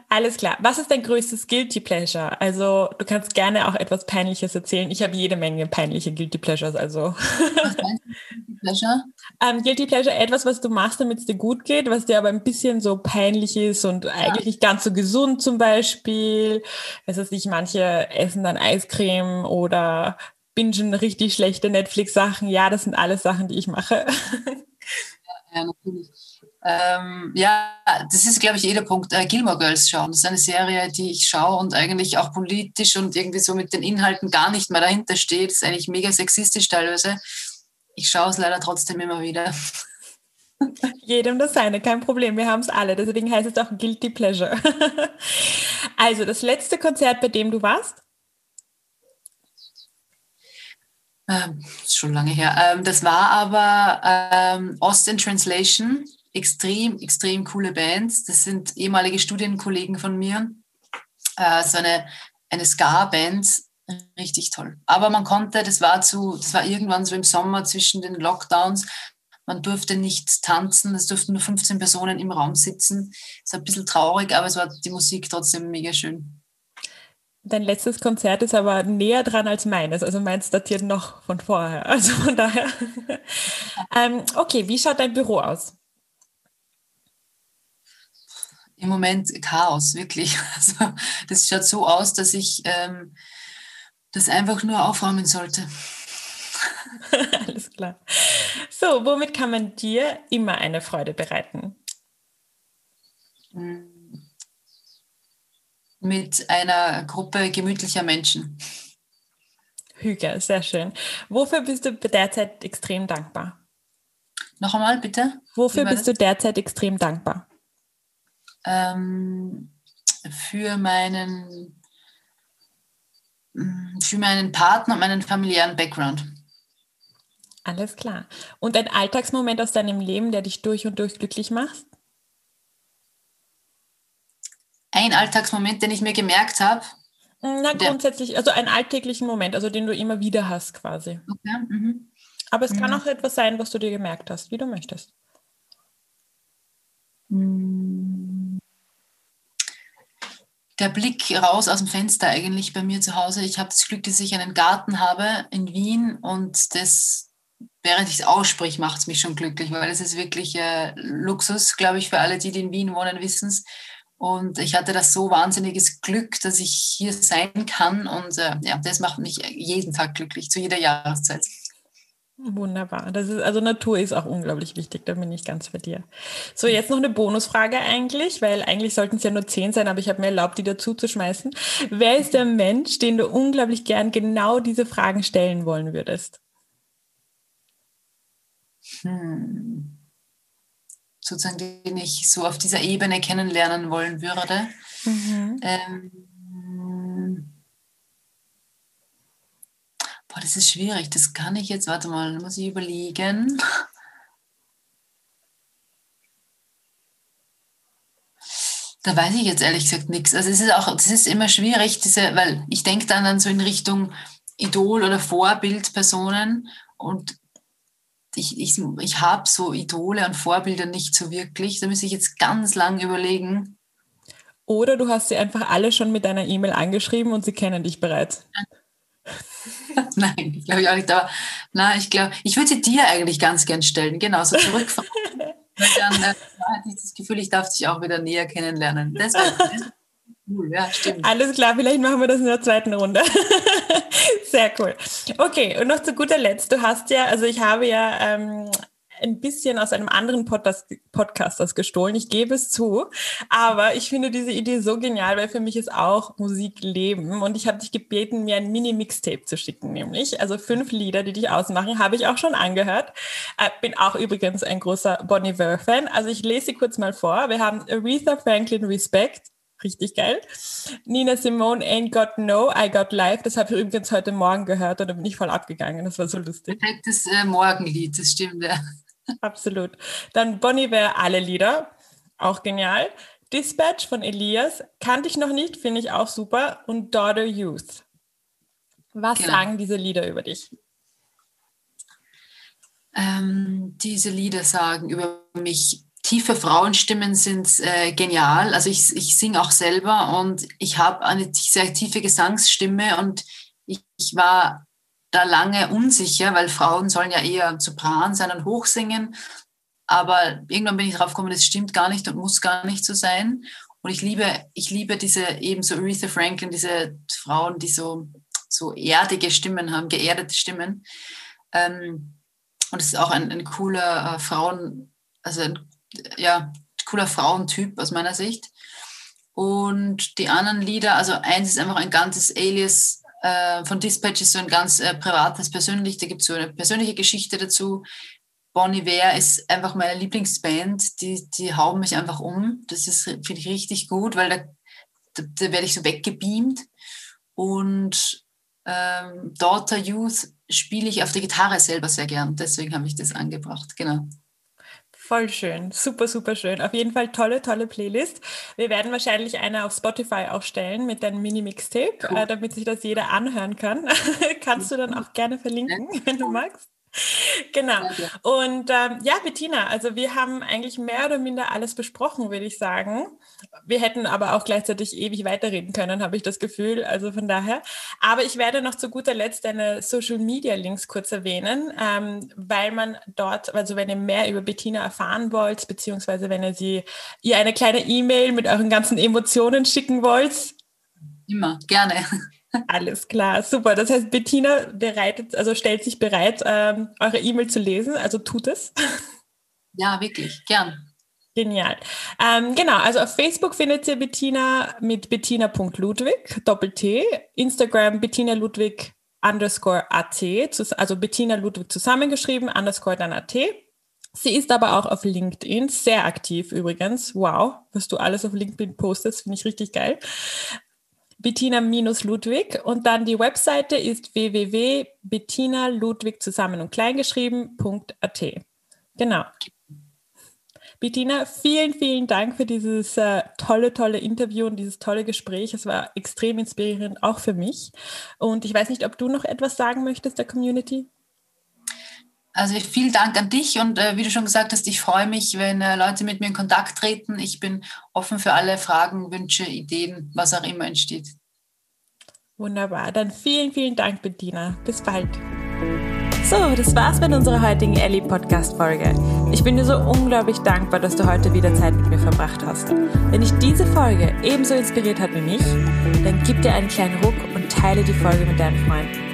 Alles klar. Was ist dein größtes Guilty Pleasure? Also du kannst gerne auch etwas Peinliches erzählen. Ich habe jede Menge peinliche Guilty Pleasures. Also was meinst du, Guilty Pleasure? Ähm, Guilty Pleasure, etwas, was du machst, damit es dir gut geht, was dir aber ein bisschen so peinlich ist und ja. eigentlich nicht ganz so gesund zum Beispiel. Es ist nicht, manche essen dann Eiscreme oder bingen richtig schlechte Netflix-Sachen. Ja, das sind alles Sachen, die ich mache. ja, ja natürlich. Ähm, ja, das ist, glaube ich, jeder Punkt. Äh, Gilmore Girls schauen. Das ist eine Serie, die ich schaue und eigentlich auch politisch und irgendwie so mit den Inhalten gar nicht mehr dahinter steht. Das ist eigentlich mega sexistisch teilweise. Ich schaue es leider trotzdem immer wieder. Jedem das seine, kein Problem. Wir haben es alle. Deswegen heißt es auch Guilty Pleasure. also, das letzte Konzert, bei dem du warst? Ähm, ist schon lange her. Ähm, das war aber ähm, Austin Translation. Extrem, extrem coole Bands. Das sind ehemalige Studienkollegen von mir. Äh, so eine, eine Ska-Band. Richtig toll. Aber man konnte, das war zu, das war irgendwann so im Sommer zwischen den Lockdowns, man durfte nicht tanzen, es durften nur 15 Personen im Raum sitzen. Es war ein bisschen traurig, aber es war die Musik trotzdem mega schön. Dein letztes Konzert ist aber näher dran als meines. Also meins datiert noch von vorher. Also von daher. ähm, okay, wie schaut dein Büro aus? Im Moment Chaos, wirklich. Also das schaut so aus, dass ich ähm, das einfach nur aufräumen sollte. Alles klar. So, womit kann man dir immer eine Freude bereiten? Hm. Mit einer Gruppe gemütlicher Menschen. Hüge, sehr schön. Wofür bist du derzeit extrem dankbar? Noch einmal, bitte. Wofür bist du derzeit extrem dankbar? Ähm, für meinen für meinen Partner und meinen familiären Background. Alles klar. Und ein Alltagsmoment aus deinem Leben, der dich durch und durch glücklich macht? Ein Alltagsmoment, den ich mir gemerkt habe. Na, grundsätzlich, also einen alltäglichen Moment, also den du immer wieder hast quasi. Okay. Mhm. Aber es mhm. kann auch etwas sein, was du dir gemerkt hast, wie du möchtest. Der Blick raus aus dem Fenster eigentlich bei mir zu Hause. Ich habe das Glück, dass ich einen Garten habe in Wien und das während ich es ausspreche, macht es mich schon glücklich, weil es ist wirklich äh, Luxus, glaube ich, für alle, die, die in Wien wohnen, wissen es. Und ich hatte das so wahnsinniges Glück, dass ich hier sein kann. Und äh, ja, das macht mich jeden Tag glücklich, zu jeder Jahreszeit. Wunderbar. Das ist, also Natur ist auch unglaublich wichtig, da bin ich ganz bei dir. So, jetzt noch eine Bonusfrage eigentlich, weil eigentlich sollten es ja nur zehn sein, aber ich habe mir erlaubt, die dazu zu schmeißen. Wer ist der Mensch, den du unglaublich gern genau diese Fragen stellen wollen würdest? hm, sozusagen, den ich so auf dieser Ebene kennenlernen wollen würde. Mhm. Ähm, boah, das ist schwierig. Das kann ich jetzt, warte mal, muss ich überlegen. Da weiß ich jetzt ehrlich gesagt nichts. Also es ist auch, das ist immer schwierig, diese, weil ich denke dann, dann so in Richtung Idol oder Vorbildpersonen und ich, ich, ich habe so Idole und Vorbilder nicht so wirklich. Da muss ich jetzt ganz lang überlegen. Oder du hast sie einfach alle schon mit deiner E-Mail angeschrieben und sie kennen dich bereits. Nein, glaube ich auch nicht. Aber na, ich glaube, ich würde sie dir eigentlich ganz gern stellen. Genau, so zurückfahren. dann äh, hatte ich das Gefühl, ich darf dich auch wieder näher kennenlernen. Das wäre cool, ja, stimmt. Alles klar, vielleicht machen wir das in der zweiten Runde. Sehr cool. Okay, und noch zu guter Letzt, du hast ja, also ich habe ja ähm, ein bisschen aus einem anderen Podcast, Podcast gestohlen, ich gebe es zu, aber ich finde diese Idee so genial, weil für mich ist auch Musik Leben und ich habe dich gebeten, mir ein Mini-Mixtape zu schicken, nämlich, also fünf Lieder, die dich ausmachen, habe ich auch schon angehört, äh, bin auch übrigens ein großer Bon Iver-Fan, also ich lese sie kurz mal vor, wir haben Aretha Franklin Respect, richtig geil. Nina Simone Ain't Got No, I Got Life. Das habe ich übrigens heute Morgen gehört und da bin ich voll abgegangen. Das war so lustig. Perfektes äh, Morgenlied, das stimmt ja. Absolut. Dann Bonnie wäre alle Lieder, auch genial. Dispatch von Elias kannte ich noch nicht, finde ich auch super. Und Daughter Youth. Was genau. sagen diese Lieder über dich? Ähm, diese Lieder sagen über mich tiefe Frauenstimmen sind äh, genial. Also ich, ich singe auch selber und ich habe eine sehr tiefe Gesangsstimme und ich, ich, war da lange unsicher, weil Frauen sollen ja eher Sopran sein und hochsingen. Aber irgendwann bin ich drauf gekommen, das stimmt gar nicht und muss gar nicht so sein. Und ich liebe, ich liebe diese eben so Aretha Franklin, diese Frauen, die so, so erdige Stimmen haben, geerdete Stimmen. Ähm, und es ist auch ein, ein cooler äh, Frauen, also ein ja, cooler Frauentyp aus meiner Sicht. Und die anderen Lieder, also eins ist einfach ein ganzes Alias äh, von Dispatch, ist so ein ganz äh, privates, persönlich, da gibt es so eine persönliche Geschichte dazu. Bonnie Ware ist einfach meine Lieblingsband, die, die hauen mich einfach um. Das ist, finde ich, richtig gut, weil da, da, da werde ich so weggebeamt. Und ähm, Daughter Youth spiele ich auf der Gitarre selber sehr gern, deswegen habe ich das angebracht, genau. Voll schön, super, super schön. Auf jeden Fall tolle, tolle Playlist. Wir werden wahrscheinlich eine auf Spotify auch stellen mit deinem Mini-Mixtape, cool. äh, damit sich das jeder anhören kann. Kannst du dann auch gerne verlinken, wenn du magst. Genau. Und ähm, ja, Bettina, also wir haben eigentlich mehr oder minder alles besprochen, würde ich sagen. Wir hätten aber auch gleichzeitig ewig weiterreden können, habe ich das Gefühl. Also von daher. Aber ich werde noch zu guter Letzt deine Social Media Links kurz erwähnen, ähm, weil man dort, also wenn ihr mehr über Bettina erfahren wollt, beziehungsweise wenn ihr sie ihr eine kleine E-Mail mit euren ganzen Emotionen schicken wollt. Immer, gerne. Alles klar, super. Das heißt, Bettina bereitet, also stellt sich bereit, ähm, eure E-Mail zu lesen, also tut es. Ja, wirklich, gern. Genial. Ähm, genau, also auf Facebook findet ihr Bettina mit bettina.ludwig, Doppel-T, Instagram Bettina Ludwig underscore AT, also Bettina Ludwig zusammengeschrieben, underscore dann AT. Sie ist aber auch auf LinkedIn sehr aktiv übrigens. Wow, was du alles auf LinkedIn postest, finde ich richtig geil. Bettina-Ludwig und dann die Webseite ist www.bettina-ludwig zusammen und kleingeschrieben.at. Genau. Bettina, vielen, vielen Dank für dieses äh, tolle, tolle Interview und dieses tolle Gespräch. Es war extrem inspirierend, auch für mich. Und ich weiß nicht, ob du noch etwas sagen möchtest der Community? Also vielen Dank an dich und äh, wie du schon gesagt hast, ich freue mich, wenn äh, Leute mit mir in Kontakt treten. Ich bin offen für alle Fragen, Wünsche, Ideen, was auch immer entsteht. Wunderbar. Dann vielen, vielen Dank, Bettina. Bis bald. So, das war's mit unserer heutigen Ellie Podcast Folge. Ich bin dir so unglaublich dankbar, dass du heute wieder Zeit mit mir verbracht hast. Wenn dich diese Folge ebenso inspiriert hat wie mich, dann gib dir einen kleinen Ruck und teile die Folge mit deinen Freunden.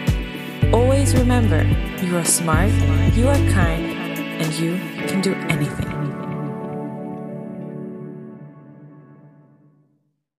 Always remember, you are smart, you are kind, and you can do anything.